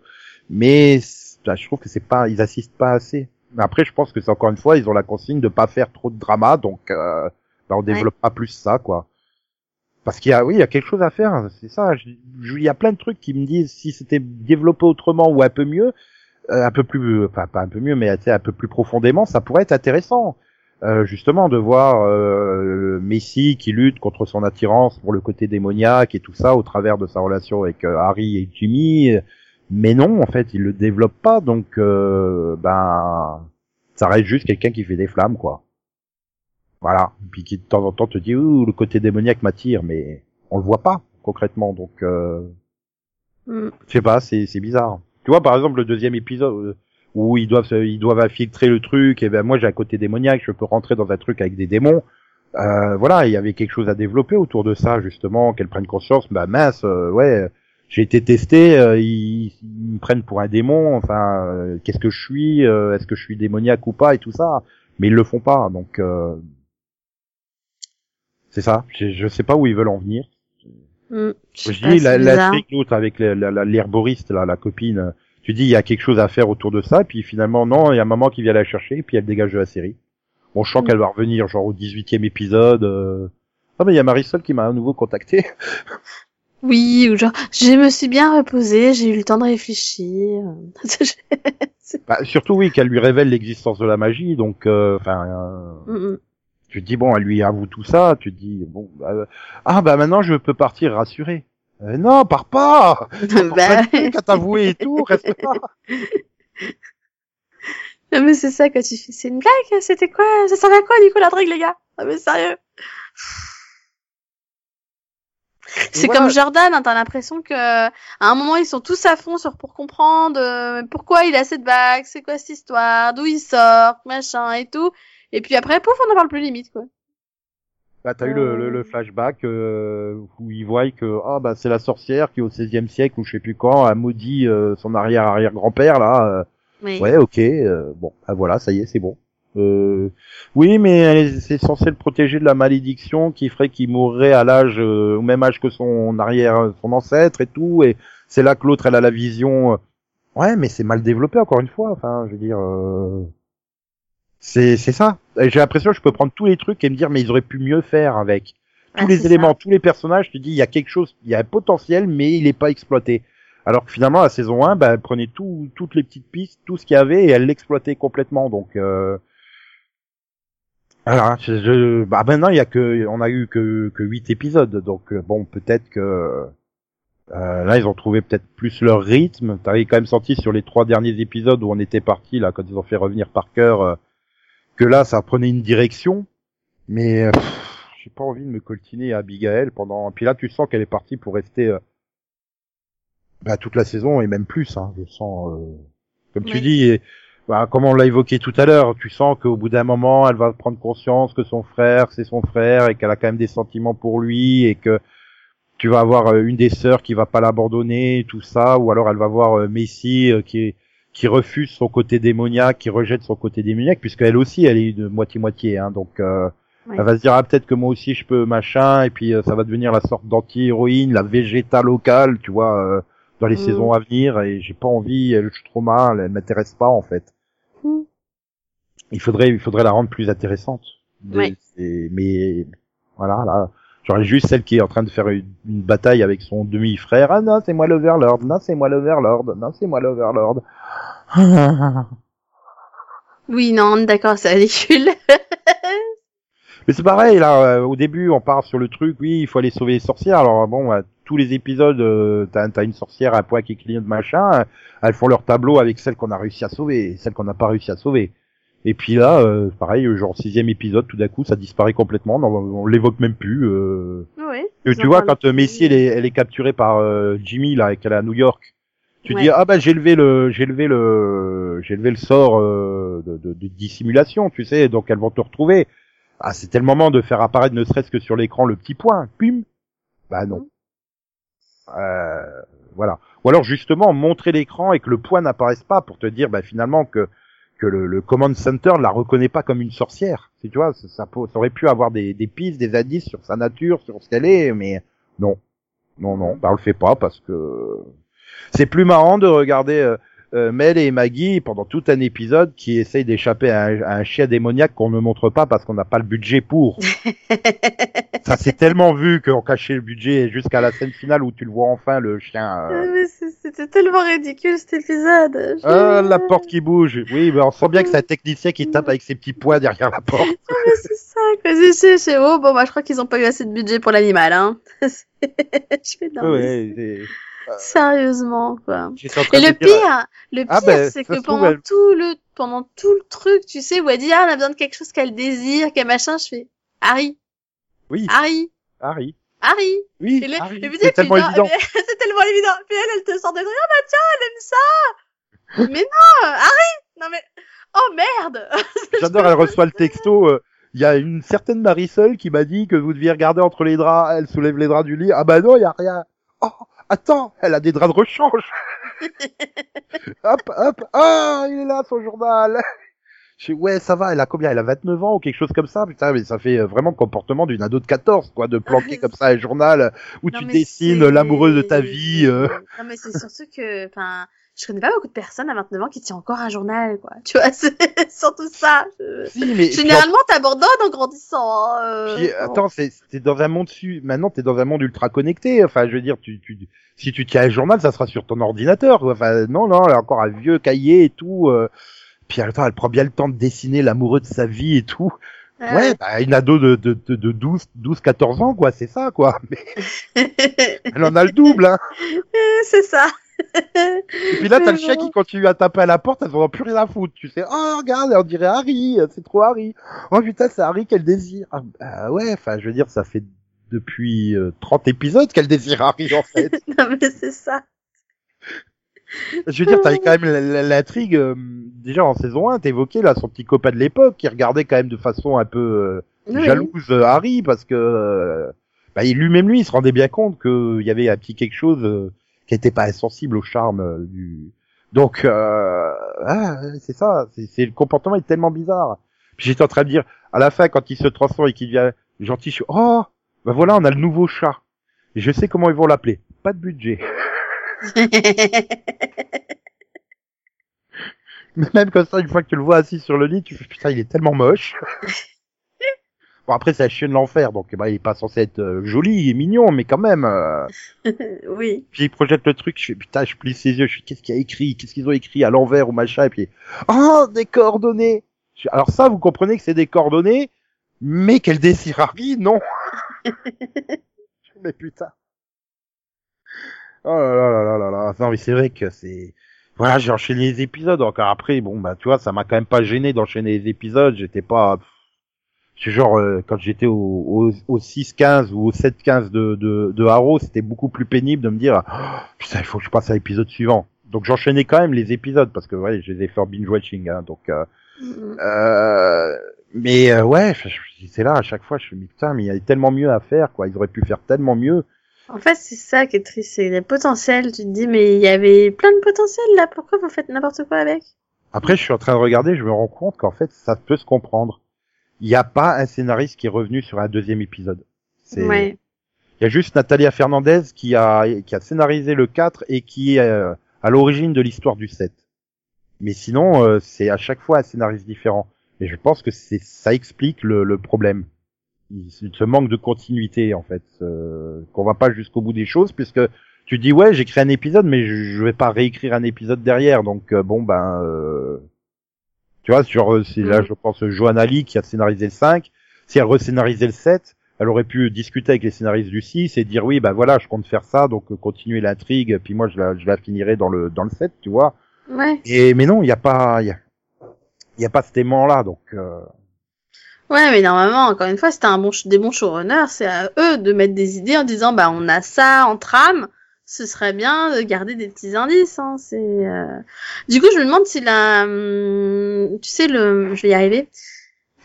mais je trouve que c'est pas, ils assistent pas assez. Mais après, je pense que c'est encore une fois, ils ont la consigne de pas faire trop de drama, donc euh, bah, on développe pas plus ça, quoi. Parce qu'il y a, oui, il y a quelque chose à faire, c'est ça. je- je- Il y a plein de trucs qui me disent si c'était développé autrement ou un peu mieux, euh, un peu plus, enfin pas un peu mieux, mais un peu plus profondément, ça pourrait être intéressant. Euh, justement de voir euh, Messi qui lutte contre son attirance pour le côté démoniaque et tout ça au travers de sa relation avec euh, Harry et Jimmy. Mais non, en fait, il le développe pas, donc euh, ben ça reste juste quelqu'un qui fait des flammes, quoi. Voilà, puis qui de temps en temps te dit ouh le côté démoniaque m'attire, mais on le voit pas concrètement, donc euh, Mm. je sais pas, c'est c'est bizarre. Tu vois, par exemple, le deuxième épisode euh, où ils doivent ils doivent infiltrer le truc, et ben moi j'ai un côté démoniaque, je peux rentrer dans un truc avec des démons. Euh, voilà, il y avait quelque chose à développer autour de ça justement, qu'elles prennent conscience. Bah mince, euh, ouais, j'ai été testé, euh, ils, ils me prennent pour un démon. Enfin, qu'est-ce que je suis euh, Est-ce que je suis démoniaque ou pas et tout ça Mais ils le font pas, donc euh, c'est ça. Je, je sais pas où ils veulent en venir. Mm. Je dis la, la bizarre. trick, l'autre avec la- la- la- l'herboriste, là, la copine. Tu dis il y a quelque chose à faire autour de ça, et puis finalement non, il y a maman qui vient la chercher, et puis elle dégage de la série. Bon, je sens Mm. qu'elle va revenir genre au 18e épisode. euh. Ah mais il y a Marisol qui m'a à nouveau contacté. Oui, ou genre, je me suis bien reposée, j'ai eu le temps de réfléchir. Bah, surtout oui qu'elle lui révèle l'existence de la magie, donc euh, enfin. euh, mm. Tu te dis bon, elle lui avoue tout ça, tu te dis bon, bah, euh, ah bah maintenant je peux partir rassuré. Euh, non, pars pas. Bah, Qu'à t'avouer et tout, reste là. non, mais c'est ça quand tu fais, c'est une blague, c'était quoi, ça servait à quoi du coup la drague les gars? Ah mais sérieux C'est voilà. comme Jordan, hein, t'as l'impression que à un moment ils sont tous à fond sur pour comprendre euh, pourquoi il a cette bague, c'est quoi cette histoire, d'où il sort, machin et tout. Et puis après, pouf, on en parle plus limite quoi. Bah, t'as eu le, le, le flashback euh, où ils voient que ah bah c'est la sorcière qui au XVIe siècle ou je sais plus quand a maudit euh, son arrière arrière grand père là. euh, Oui. ouais, ok, euh, bon, ah voilà, ça y est, c'est bon. Euh, oui, mais elle est- c'est censé le protéger de la malédiction qui ferait qu'il mourrait à l'âge euh, au même âge que son arrière, son ancêtre et tout. Et c'est là que l'autre elle a la vision. euh, Ouais, mais c'est mal développé encore une fois. Enfin, je veux dire, euh, c'est c'est ça. J'ai l'impression que je peux prendre tous les trucs et me dire mais ils auraient pu mieux faire avec tous Ah, les éléments, ça. tous les personnages. Tu dis il y a quelque chose, il y a un potentiel, mais il n'est pas exploité. Alors que finalement la saison 1, bah, elle prenait tout, toutes les petites pistes, tout ce qu'il y avait et elle l'exploitait complètement. Donc euh, Alors, je, je- bah maintenant il y a que, on a eu que que huit épisodes, donc euh, bon peut-être que euh, là ils ont trouvé peut-être plus leur rythme. T'avais quand même senti sur les trois derniers épisodes où on était parti là quand ils ont fait revenir Parker euh, que là ça prenait une direction, mais euh, j'ai pas envie de me coltiner à Abigail pendant. Puis là tu sens qu'elle est partie pour rester euh, bah, toute la saison et même plus. Hein, je sens, euh, comme tu dis. et- bah, comme on l'a évoqué tout à l'heure, tu sens qu'au bout d'un moment, elle va prendre conscience que son frère, c'est son frère et qu'elle a quand même des sentiments pour lui et que tu vas avoir une des sœurs qui va pas l'abandonner, tout ça, ou alors elle va voir Messi qui qui refuse son côté démoniaque, qui rejette son côté démoniaque, puisqu'elle aussi, elle est de moitié-moitié, hein, donc euh, Ouais. elle va se dire ah peut-être que moi aussi je peux machin, et puis euh, ça va devenir la sorte d'anti-héroïne, la végéta locale, tu vois, euh, dans les Mm. saisons à venir, et j'ai pas envie, elle, je suis trop mal, elle m'intéresse pas en fait Mm. il faudrait il faudrait la rendre plus intéressante De- Ouais. c'est- mais voilà là j'aurais juste celle qui est en train de faire une, une bataille avec son demi-frère. Ah non c'est moi l'Overlord. Non c'est moi l'Overlord. Non c'est moi l'Overlord. Oui, non, d'accord, c'est ridicule. mais c'est pareil là euh, au début on part sur le truc oui il faut aller sauver les sorcières. Alors bon euh, tous les épisodes euh, t'as une sorcière à poids qui clignote machin elles font leur tableau avec celles qu'on a réussi à sauver et celles qu'on n'a pas réussi à sauver et puis là euh, pareil genre sixième épisode tout d'un coup ça disparaît complètement on, on l'évoque même plus euh, oui. Que tu vois, quand euh, Messi elle est, elle est capturée par euh, Jimmy là et qu'elle est à New York, tu Ouais. dis ah bah j'ai levé le j'ai levé le j'ai levé le sort euh, de, de, de dissimulation, tu sais, donc elles vont te retrouver. Ah c'était le moment de faire apparaître ne serait-ce que sur l'écran le petit point, pim. Bah non. Euh, voilà. Ou alors justement montrer l'écran et que le point n'apparaisse pas pour te dire bah finalement que que le, le command center ne la reconnaît pas comme une sorcière. Tu vois, ça, ça, ça aurait pu avoir des, des pistes, des indices sur sa nature, sur ce qu'elle est, mais non, non, non, bah on le fait pas parce que c'est plus marrant de regarder euh, euh, Mel et Maggie pendant tout un épisode qui essayent d'échapper à, un- à un chien démoniaque qu'on ne montre pas parce qu'on n'a pas le budget pour. ça s'est tellement vu qu'on cachait le budget jusqu'à la scène finale où tu le vois enfin le chien. euh, c'est- C'était tellement ridicule cet épisode. Ah, la porte qui bouge. Oui, mais on sent bien que c'est un technicien qui tape avec ses petits poings derrière la porte. Ah, c'est ça. C'est- C'est c'est- oh, bon, bah, je crois qu'ils ont pas eu assez de budget pour l'animal, hein. je fais non, Ouais, Sérieusement, quoi. Et le dire- pire, le pire, Ah, ben, c'est que pendant elle- tout le, pendant tout le truc, tu sais, où elle dit, ah, on a besoin de quelque chose qu'elle désire, qu'elle machin, je fais, Harry, Oui, Harry, Harry. Harry. Oui, puis, c'est tellement non, évident. c'est tellement évident. Puis elle, elle te sort des trucs, ah bah tiens, elle aime ça. mais non, Harry! Non mais, oh merde! J'adore, elle reçoit le texto. euh, Il y a une certaine Marisol qui m'a dit que vous deviez regarder entre les draps. Elle soulève les draps du lit. Ah bah non, il y a rien. Oh, attends, elle a des draps de rechange. hop, hop. Ah, il est là, son journal. Je dis, ouais, ça va, elle a combien? Elle a 29 ans ou quelque chose comme ça? Putain, mais ça fait euh, vraiment comportement d'une ado de 14, quoi, de planquer comme ça un journal où Non, tu dessines c'est- l'amoureux de ta vie. euh. Non mais c'est surtout que, enfin, je connais pas beaucoup de personnes à 29 ans qui tiennent encore un journal, quoi. Tu vois, c'est surtout ça. Si, mais en Généralement, t'abandonnes en grandissant. hein, euh, Puis, attends, c'est dans un monde su... maintenant t'es dans un monde ultra connecté. Enfin, je veux dire, tu, tu si tu tiens un journal, ça sera sur ton ordinateur. quoi. Enfin, non, non, elle a encore un vieux cahier et tout. euh. Puis attends, elle prend bien le temps de dessiner l'amoureux de sa vie et tout. Ah. Ouais, bah, une ado de, de, de, de 12, 12, 14 ans, quoi, c'est ça, quoi. Mais elle en a le double, hein. c'est ça. Et puis là, t'as le chien qui continue à taper à la porte, elles en ont plus rien à foutre. Tu sais, oh, regarde, on dirait Harry, c'est trop Harry. Oh putain, c'est Harry qu'elle désire. Ah, bah ouais, enfin, je veux dire, ça fait depuis euh, 30 épisodes qu'elle désire Harry, en fait. non mais c'est ça. je veux dire, t'avais quand même l'intrigue, euh, déjà en saison 1, t'évoquais là son petit copain de l'époque, qui regardait quand même de façon un peu euh, Oui. jalouse euh, Harry, parce que bah, lui-même lui, il se rendait bien compte qu'il y avait un petit quelque chose qui était pas insensible au charme euh, du... Donc, euh, ah, c'est ça, c'est c'est- le comportement est tellement bizarre. Puis j'étais en train de dire, à la fin, quand il se transforme et qu'il devient gentil, je suis, oh, bah voilà, on a le nouveau chat. Et je sais comment ils vont l'appeler. Pas de budget. Mais même comme ça, une fois que tu le vois assis sur le lit, tu fais putain, il est tellement moche. bon après c'est un chien de l'enfer, donc bah, il est pas censé être euh, joli et mignon, mais quand même. euh, oui. Puis il projette le truc, je fais putain, je plie ses yeux, je fais qu'est-ce qu'il y a écrit, qu'est-ce qu'ils ont écrit à l'envers ou machin, et puis oh des coordonnées. Je Alors ça, vous comprenez que c'est des coordonnées Mais qu'elle désire Harry, non. mais putain. Oh là là là là là là. Non mais c'est vrai que c'est voilà, j'ai enchaîné les épisodes. Encore après, bon bah tu vois, ça m'a quand même pas gêné d'enchaîner les épisodes. J'étais pas, c'est genre euh, quand j'étais au, au, au 6-15 ou au 7-15 de de, de Arrow, c'était beaucoup plus pénible de me dire oh, putain il faut que je passe à l'épisode suivant. Donc j'enchaînais quand même les épisodes parce que ouais, je les ai fait binge watching. Hein, donc euh, Mm. euh, mais euh, ouais, c'est là à chaque fois, je me dis putain, mais il y a tellement mieux à faire, quoi. Ils auraient pu faire tellement mieux. En fait, c'est ça qui est triste, c'est les potentiels. Tu te dis, mais il y avait plein de potentiel là, pourquoi vous faites n'importe quoi avec? Après, je suis en train de regarder, je me rends compte qu'en fait, ça peut se comprendre. Il n'y a pas un scénariste qui est revenu sur un deuxième épisode. C'est... Ouais. Il y a juste Natalia Fernandez qui a, qui a scénarisé le 4 et qui est euh, à l'origine de l'histoire du 7. Mais sinon, euh, c'est à chaque fois un scénariste différent. Et je pense que c'est ça explique le, le problème. Il- Ce manque de continuité, en fait. euh, qu'on va pas jusqu'au bout des choses, puisque tu dis, ouais, j'écris un épisode, mais je, je vais pas réécrire un épisode derrière. Donc, euh, bon, ben... tu vois, genre, euh, c'est là, Mm. je pense, Johanna Lee qui a scénarisé le 5. Si elle rescénarisait le 7, elle aurait pu discuter avec les scénaristes du 6 et dire oui bah voilà je compte faire ça donc euh, continuer l'intrigue puis moi je la, je la finirai dans le dans le 7 tu vois Ouais. et mais non il y a pas il y a, y a pas cet aimant là donc euh, Ouais, mais normalement, encore une fois, c'était un bon, des bons showrunners, c'est à eux de mettre des idées en disant, bah, on a ça en trame, ce serait bien de garder des petits indices, hein, c'est, euh... Du coup, je me demande si la, hum, tu sais, le, je vais y arriver.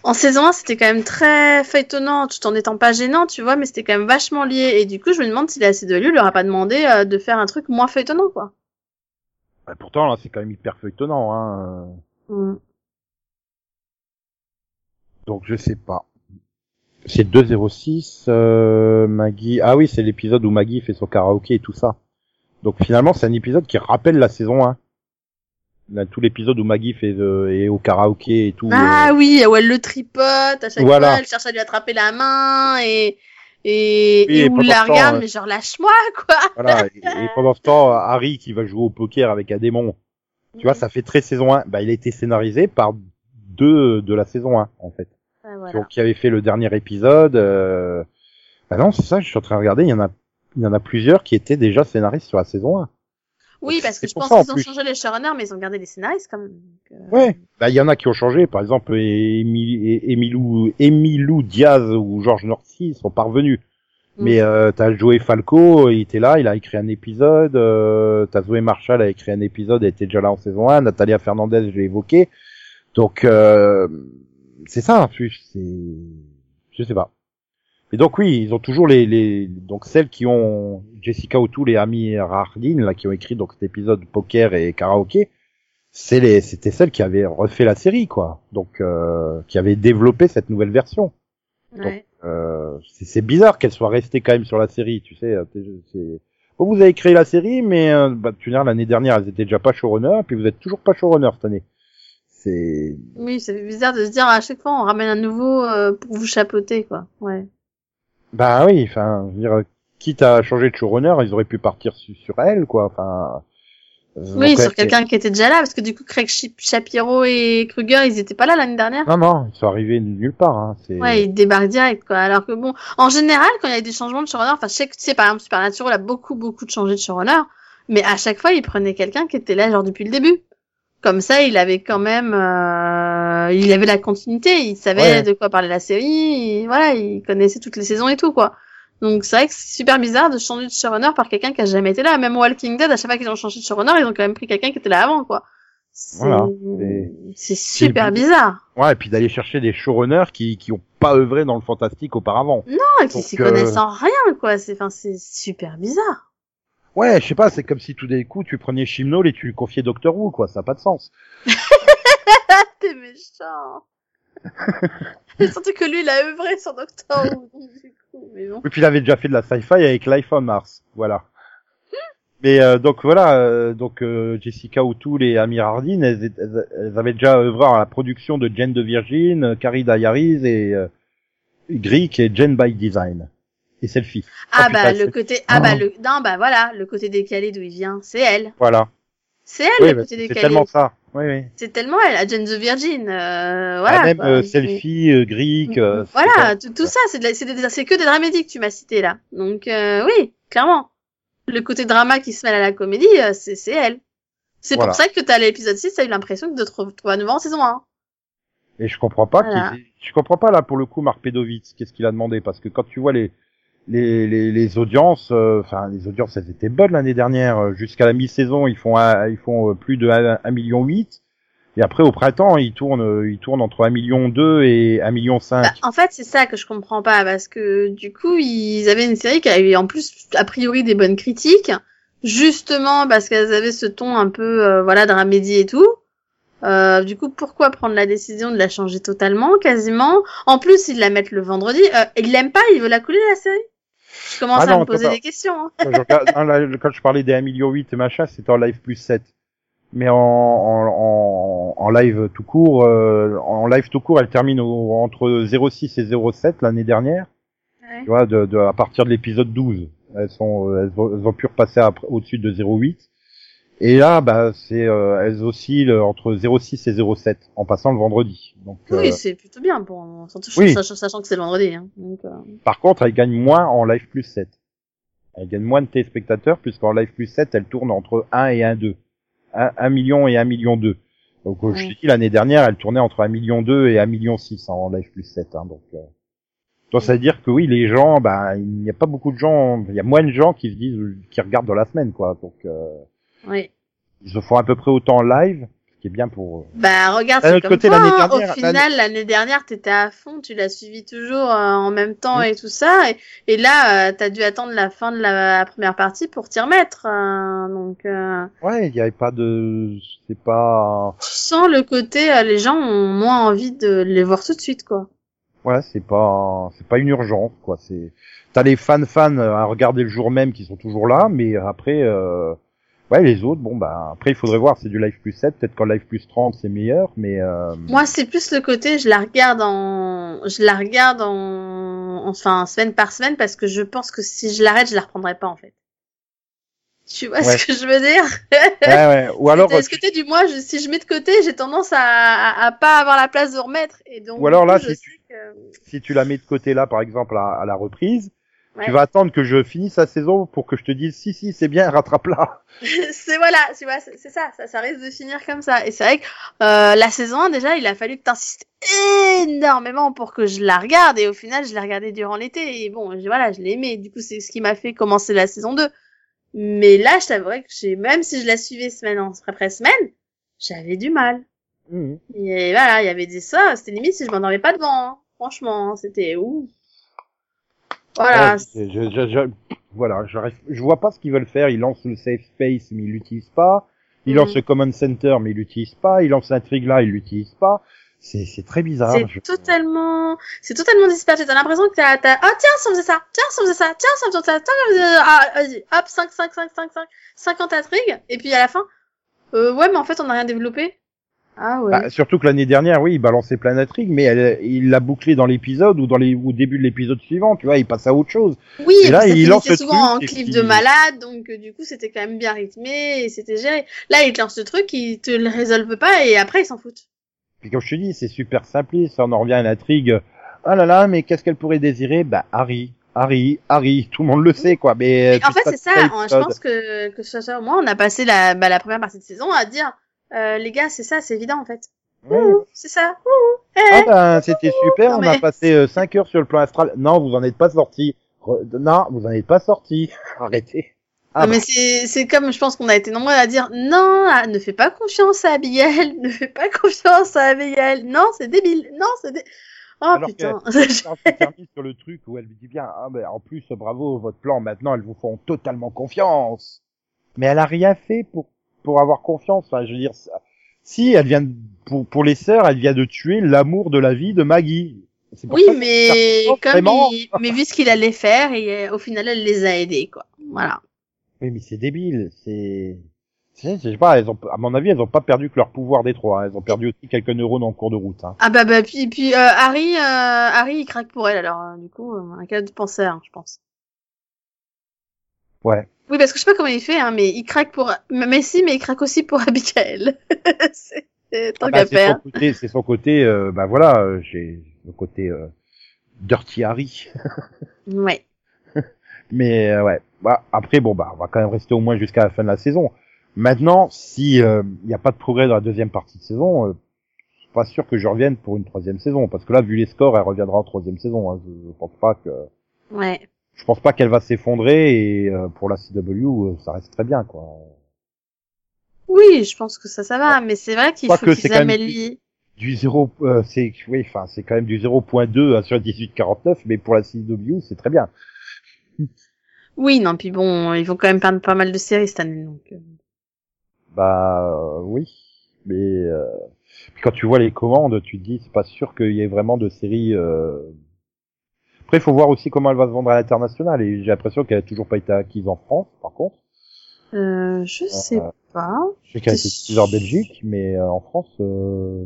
En saison 1, c'était quand même très feuilletonnant, tout en étant pas gênant, tu vois, mais c'était quand même vachement lié. Et du coup, je me demande si la CW leur a pas demandé euh, de faire un truc moins feuilletonnant, quoi. bah, pourtant là c'est quand même hyper feuilletonnant hein euh. Mm. donc je sais pas c'est 206 euh, Maggie ah oui c'est l'épisode où Maggie fait son karaoké et tout ça donc finalement c'est un épisode qui rappelle la saison 1 Là, tout l'épisode où Maggie fait euh, est au karaoké et tout Ah euh, oui, où elle le tripote, à chaque Voilà. fois, elle cherche à lui attraper la main, et, et, Oui, et et où pendant la temps, regarde, euh, mais genre lâche-moi, quoi. Voilà, et, et pendant ce temps, Harry qui va jouer au poker avec un démon, tu vois, ça fait très saison 1. Bah, il a été scénarisé par deux de la saison 1, en fait. Voilà. Donc, qui avait fait le dernier épisode. Euh... Bah non, c'est ça, je suis en train de regarder, il y en a, il y en a plusieurs qui étaient déjà scénaristes sur la saison 1. Oui, parce que je pense qu'ils ont plus. changé les showrunners, mais ils ont gardé les scénaristes quand même. Euh, Ouais. Bah, il y en a qui ont changé, par exemple, Emilou, Emilou Diaz ou George Norty sont parvenus. Mm. Mais euh, t'as Joey Falco, il était là, il a écrit un épisode. Euh, t'as Zoé Marshall a écrit un épisode, elle était déjà là en saison 1. Natalia Fernandez, je l'ai évoqué. Donc euh, c'est ça plus. C'est, je sais pas. Et donc oui, ils ont toujours les, les donc celles qui ont Jessica O'Toole et Amy Hardin là qui ont écrit donc cet épisode poker et karaoké. C'est les, c'était celles qui avaient refait la série quoi. Donc euh, qui avaient développé cette nouvelle version. ouais. Euh, c'est bizarre qu'elle soit restée quand même sur la série, tu sais. euh, c'est- Bon, vous avez créé la série, mais euh, bah, tu l'année dernière, elles étaient déjà pas showrunner, puis vous êtes toujours pas showrunner cette année. C'est Oui, fait bizarre de se dire à chaque fois on ramène un nouveau euh, pour vous chapeauter, quoi. Ouais. bah oui, enfin, dire, quitte à changer de showrunner, ils auraient pu partir su- sur elle, quoi. Enfin. euh, Oui, sur quelqu'un qui était déjà là, parce que du coup, Craig Shapiro et Kruger, ils étaient pas là l'année dernière. Non, non, ils sont arrivés nulle part. Hein. C'est. Ouais, ils débarquent direct, quoi. Alors que bon, en général, quand il y a des changements de showrunner, enfin, je sais que, tu sais, par exemple, Supernatural a beaucoup, beaucoup de changé de showrunner, mais à chaque fois, ils prenaient quelqu'un qui était là, genre, depuis le début. Comme ça, il avait quand même, euh, il avait la continuité, il savait Ouais. de quoi parlait la série, et voilà, il connaissait toutes les saisons et tout, quoi. Donc, c'est vrai que c'est super bizarre de changer de showrunner par quelqu'un qui a jamais été là. Même Walking Dead, à chaque fois qu'ils ont changé de showrunner, ils ont quand même pris quelqu'un qui était là avant, quoi. C'est Voilà, c'est- super bizarre. Ouais, et puis d'aller chercher des showrunners qui qui ont pas œuvré dans le fantastique auparavant. Ah, qui Donc, s'y euh, connaissent en rien, quoi. C'est, enfin, c'est super bizarre. Ouais, je sais pas, c'est comme si tout d'un coup tu prenais Chimnall et tu lui confiais Doctor Who, quoi. Ça a pas de sens. T'es méchant. Et surtout que lui, il a œuvré sur Doctor Who, du coup, mais bon. Et puis il avait déjà fait de la sci-fi avec Life on Mars, voilà. Mais euh, donc voilà, euh, donc euh, Jessica O'Toole et Amir Hardin, elles, elles- elles avaient déjà œuvré à la production de Jane de Virgin, euh, Carrie Diaries et euh, Greek et Jane by Design. Et Selfie. Ah Oh, bah, putain, le c'est- côté, ah bah, Oh. le, non, bah voilà, le côté décalé d'où il vient, c'est elle. Voilà. C'est elle Oui, le bah, côté c'est décalé. tellement ça. Oui, oui. C'est tellement elle, Jane the Virgin. Euh, voilà. Ah, même euh, selfie, euh, Greek. euh, c'est Voilà, tout, tout ça, c'est de c'est c'est que des dramédies que tu m'as cité là. Donc euh, oui, clairement. Le côté drama qui se mêle à la comédie, euh, c'est c'est elle. C'est Voilà. pour ça que t'as l'épisode 6, t'as eu l'impression de te retrouver à nouveau en saison 1. Et je comprends pas Voilà. je comprends pas là pour le coup Marc Pedovitz, qu'est-ce qu'il a demandé? Parce que quand tu vois les les les, les audiences euh, enfin les audiences elles étaient bonnes l'année dernière euh, jusqu'à la mi-saison, ils font ils font euh, plus de 1 million 8 et après au printemps, ils tournent ils tournent entre 1 million 2 et 1 million 5. Bah, en fait, c'est ça que je comprends pas parce que du coup, ils avaient une série qui avait en plus a priori des bonnes critiques, justement parce qu'elles avaient ce ton un peu euh, voilà dramédie et tout. Euh, du coup, pourquoi prendre la décision de la changer totalement, quasiment? En plus, ils la mettent le vendredi. Euh, ils l'aiment pas, ils veulent la couler la série? Je commence Ah à me poser des questions. hein. Quand je, regarde- non, là, quand je parlais des 1 million 8 et machin, c'était en live plus 7. Mais en, en, en, en live tout court, euh, en live tout court, elle termine au- entre 06 et 07 l'année dernière. Ouais. Tu vois, de, de, à partir de l'épisode 12, elles sont, euh, elles, ont, elles ont pu repasser au-dessus de 08. Et là, bah, c'est, euh, elles oscillent entre 06 et 07 en passant le vendredi. Donc, euh, Oui, c'est plutôt bien pour Oui. sachant, sachant que c'est le vendredi. Hein. Donc, euh, par contre, elles gagnent moins en live plus 7. Elles gagnent moins de téléspectateurs puisqu'en live plus 7, elles tournent entre 1 et 1,2. 1, 1 million et 1 million 2. Donc, euh, je t'ai dit, l'année dernière, elle tournait entre 1 million 2 et 1 million 6 en live plus 7. Hein, donc, euh, donc, ça veut dire que oui, les gens, bah, il n'y a pas beaucoup de gens, il y a moins de gens qui se disent, qui regardent dans la semaine, quoi. Donc, euh, oui. ils se font à peu près autant en live, ce qui est bien pour. Bah regarde, D'un c'est comme côté, toi, l'année hein. dernière- Au final, l'année dernière, t'étais à fond, tu l'as suivi toujours euh, en même temps et tout ça. Et, et là, euh, t'as dû attendre la fin de la, première partie pour t'y remettre. euh, donc, euh, Ouais, il n'y avait pas de, c'est pas, tu sens le côté, euh, les gens ont moins envie de les voir tout de suite, quoi. ouais, c'est pas, c'est pas une urgence, quoi. C'est, t'as les fans fans à regarder le jour même qui sont toujours là, mais après, euh, ouais, les autres, bon, bah, après, il faudrait voir, c'est du live plus 7, peut-être qu'en live plus 30, c'est meilleur, mais, euh, Moi, c'est plus le côté, je la regarde en, je la regarde en, enfin, semaine par semaine parce que je pense que si je l'arrête, je la reprendrai pas, en fait. Tu vois Ouais. ce que je veux dire? ouais, ouais. Ou alors, Est-ce que t'es du moi, je, si je mets de côté, j'ai tendance à, à, à pas avoir la place de remettre. Et donc, Ou alors coup, là, si tu- que- si tu la mets de côté là, par exemple, à, à la reprise, Ouais. tu vas attendre que je finisse la saison pour que je te dise, si, si, c'est bien, rattrape-la. c'est voilà, tu vois, c'est ça, ça, ça risque de finir comme ça. Et c'est vrai que euh, la saison 1, déjà, il a fallu que t'insistes énormément pour que je la regarde. Et au final, je l'ai regardée durant l'été. Et bon, je- voilà, je l'ai aimé. Du coup, c'est ce qui m'a fait commencer la saison 2. Mais là, je t'avouerais que j'ai, même si je la suivais semaine après semaine, j'avais du mal. Mhm. Et voilà, il y avait des ça, c'était limite si je m'endormais pas devant. hein. Franchement, hein, c'était ouf. Voilà. Ouais, je, je, je- voilà, j'arrive- je vois pas ce qu'ils veulent faire. Ils lancent le safe space, mais ils l'utilisent pas. Ils Mhm. lancent le command center, mais ils l'utilisent pas. Ils lancent l'intrigue là, ils l'utilisent pas. C'est, c'est très bizarre. C'est Je- totalement, c'est totalement dispersé. T'as l'impression que t'as, t'as, oh tiens, si on faisait ça, tiens, si on faisait ça, tiens, si on faisait ça, tiens, si on faisait ça. ah, vas-y, hop, 5, 5, 5, 5, 5, 50 intrigues, et puis à la fin, euh, ouais, mais en fait, on n'a rien développé. Ah ouais. Bah, surtout que l'année dernière, oui, il balançait plein d'intrigues, mais elle, il l'a bouclé dans l'épisode ou dans les, au début de l'épisode suivant, tu vois, il passe à autre chose. oui, et là, ça il lance souvent en puis- de malade, donc euh, du coup, c'était quand même bien rythmé, et c'était géré. Là, ils te lancent le truc, ils te le résolvent pas, et après, ils s'en foutent. Puis comme je te dis, c'est super simpliste, on en revient à l'intrigue. Ah là là, mais qu'est-ce qu'elle pourrait désirer? Bah Harry, Harry, Harry, tout le monde le sait quoi. Mais, Et en tout fait, c'est ça. hein, Je pense que que ce soit moi, on a passé la bah, la première partie de saison à dire, euh, les gars, c'est ça, c'est évident en fait. C'est ça. Ouh, eh, Ah ben, c'était super, Non, on a passé 5 heures sur le plan astral. Non, vous en êtes pas sorti. Non, vous en êtes pas sorti. Arrêtez. Ah, non, mais c'est c'est comme je pense qu'on a été nombreux à dire non, ah, ne fais pas confiance à Abigail, ne fais pas confiance à Abigail. Non, c'est débile. Non, c'est dé... Oh Alors putain. Termines sur le truc où elle lui dit bien, ah ben en plus bravo votre plan, maintenant elles vous font totalement confiance. Mais elle a rien fait pour pour avoir confiance. Enfin, je veux dire, si elle vient de- pour pour les sœurs, elle vient de tuer l'amour de la vie de Maggie. Oui, mais comme il... mais vu ce qu'il allait faire, et au final, elle les a aidés quoi. Voilà. Oui, mais c'est débile. C'est je sais pas. Elles ont, à mon avis, elles ont pas perdu que leur pouvoir des trois. hein. Elles ont perdu aussi quelques neurones en cours de route. Hein. Ah bah bah puis puis euh, Harry euh, Harry il craque pour elle alors euh, du coup un cas de penseur je pense. Ouais. Oui, parce que je sais pas comment il fait, hein, mais il craque pour Messi, mais il craque aussi pour Abigail. c'est tant Ah bah, qu'à c'est faire. son côté, c'est son côté, euh, bah voilà, euh, j'ai le côté euh, Dirty Harry. Ouais. Mais euh, ouais, bah, après bon bah on va quand même rester au moins jusqu'à la fin de la saison. Maintenant, si il n'y a pas de progrès dans la deuxième partie de saison, euh, je suis pas sûr que je revienne pour une troisième saison, parce que là vu les scores, elle reviendra en troisième saison. Hein. Je, je pense pas que, Ouais. Je pense pas qu'elle va s'effondrer et euh, pour la CW euh, ça reste très bien quoi. Oui, je pense que ça, ça va, mais c'est vrai qu'il faut que c'est qu'ils améliorent. Du 0, euh, c'est oui, enfin c'est quand même du 0.2 sur 18-49, mais pour la CW c'est très bien. Oui, non, puis bon, ils vont quand même perdre pas mal de séries cette année, donc. euh. Bah euh, oui, mais euh, puis quand tu vois les commandes, tu te dis c'est pas sûr qu'il y ait vraiment de séries. Après, il faut voir aussi comment elle va se vendre à l'international et j'ai l'impression qu'elle a toujours pas été acquise en France. Par contre, Euh, je sais Euh, pas. je sais qu'elle a été diffusée en Belgique, mais euh, en France, euh...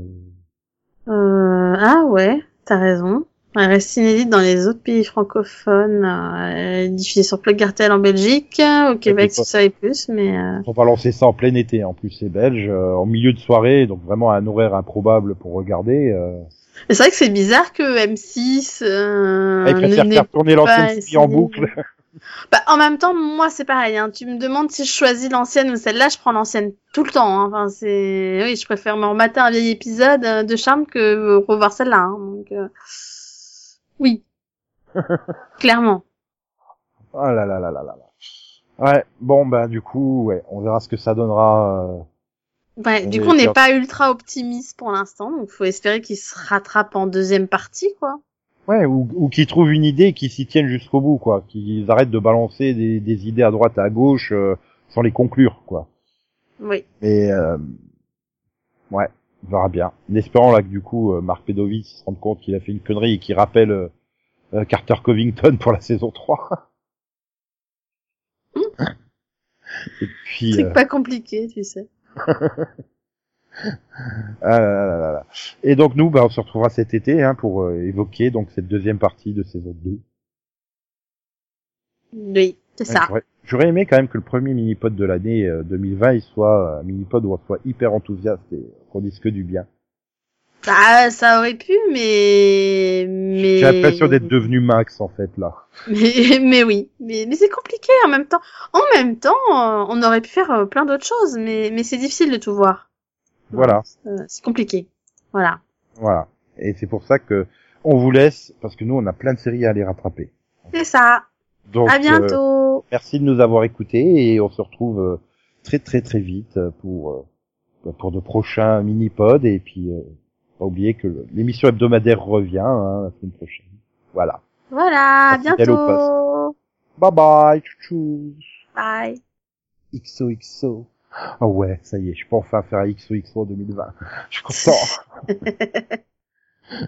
Euh, ah ouais, t'as raison. Elle reste inédite dans les autres pays francophones. Euh, elle est diffusée sur Plug Cartel en Belgique, au Québec, si tu savais plus, mais euh, ont pas lancé ça en plein été. En plus, c'est belge, euh, en milieu de soirée, donc vraiment à un horaire improbable pour regarder. Euh... c'est vrai que c'est bizarre que M6 euh, Ah, n'ait faire tourner l'ancienne série en boucle. Bah, en même temps, moi, c'est pareil. Hein. Tu me demandes si je choisis l'ancienne ou celle-là, je prends l'ancienne tout le temps. Hein. Enfin, c'est, oui, je préfère me remater un vieil épisode euh, de Charme que revoir celle-là. Hein. Donc, euh, oui, clairement. Oh là là là là là là. Ouais, bon bah du coup, ouais, on verra ce que ça donnera. euh, Ouais, du coup, on n'est pas ultra optimiste pour l'instant, donc faut espérer qu'il se rattrape en deuxième partie, quoi. Ouais, ou, ou qu'ils trouvent une idée et qu'ils s'y tiennent jusqu'au bout, quoi. Qu'ils arrêtent de balancer des, des idées à droite et à gauche euh, sans les conclure, quoi. Oui. Mais euh, ouais, on verra bien. En espérant là que du coup, euh, Marc Pedovic se rende compte qu'il a fait une connerie et qu'il rappelle euh, euh, Carter Covington pour la saison 3. et puis, C'est euh, pas compliqué, tu sais. Ah là là là là. Et donc nous, bah, on se retrouvera cet été hein, pour euh, évoquer donc cette deuxième partie de saison 2. Oui, c'est Ouais, ça. j'aurais- J'aurais aimé quand même que le premier mini-pod de l'année euh, 2020, il soit un mini-pod où on soit hyper enthousiaste et qu'on dise que du bien. Bah, ça aurait pu, mais, mais. J'ai l'impression d'être devenu Max en fait là. Mais, mais oui, mais, mais c'est compliqué en même temps. En même temps, euh, on aurait pu faire euh, plein d'autres choses, mais, mais c'est difficile de tout voir. Voilà, Euh, c'est compliqué. Voilà. voilà. Et c'est pour ça que on vous laisse parce que nous on a plein de séries à aller rattraper. C'est ça. Donc à euh, bientôt. merci de nous avoir écoutés et on se retrouve très très très vite pour pour de prochains mini-pods et puis euh, pas oublier que l'émission hebdomadaire revient hein, la semaine prochaine. Voilà. Voilà, à bientôt. Bye bye, chouchou. Bye. XOXO. Oh ouais, ça y est, je peux enfin faire un XOXO en 2020. Je suis content.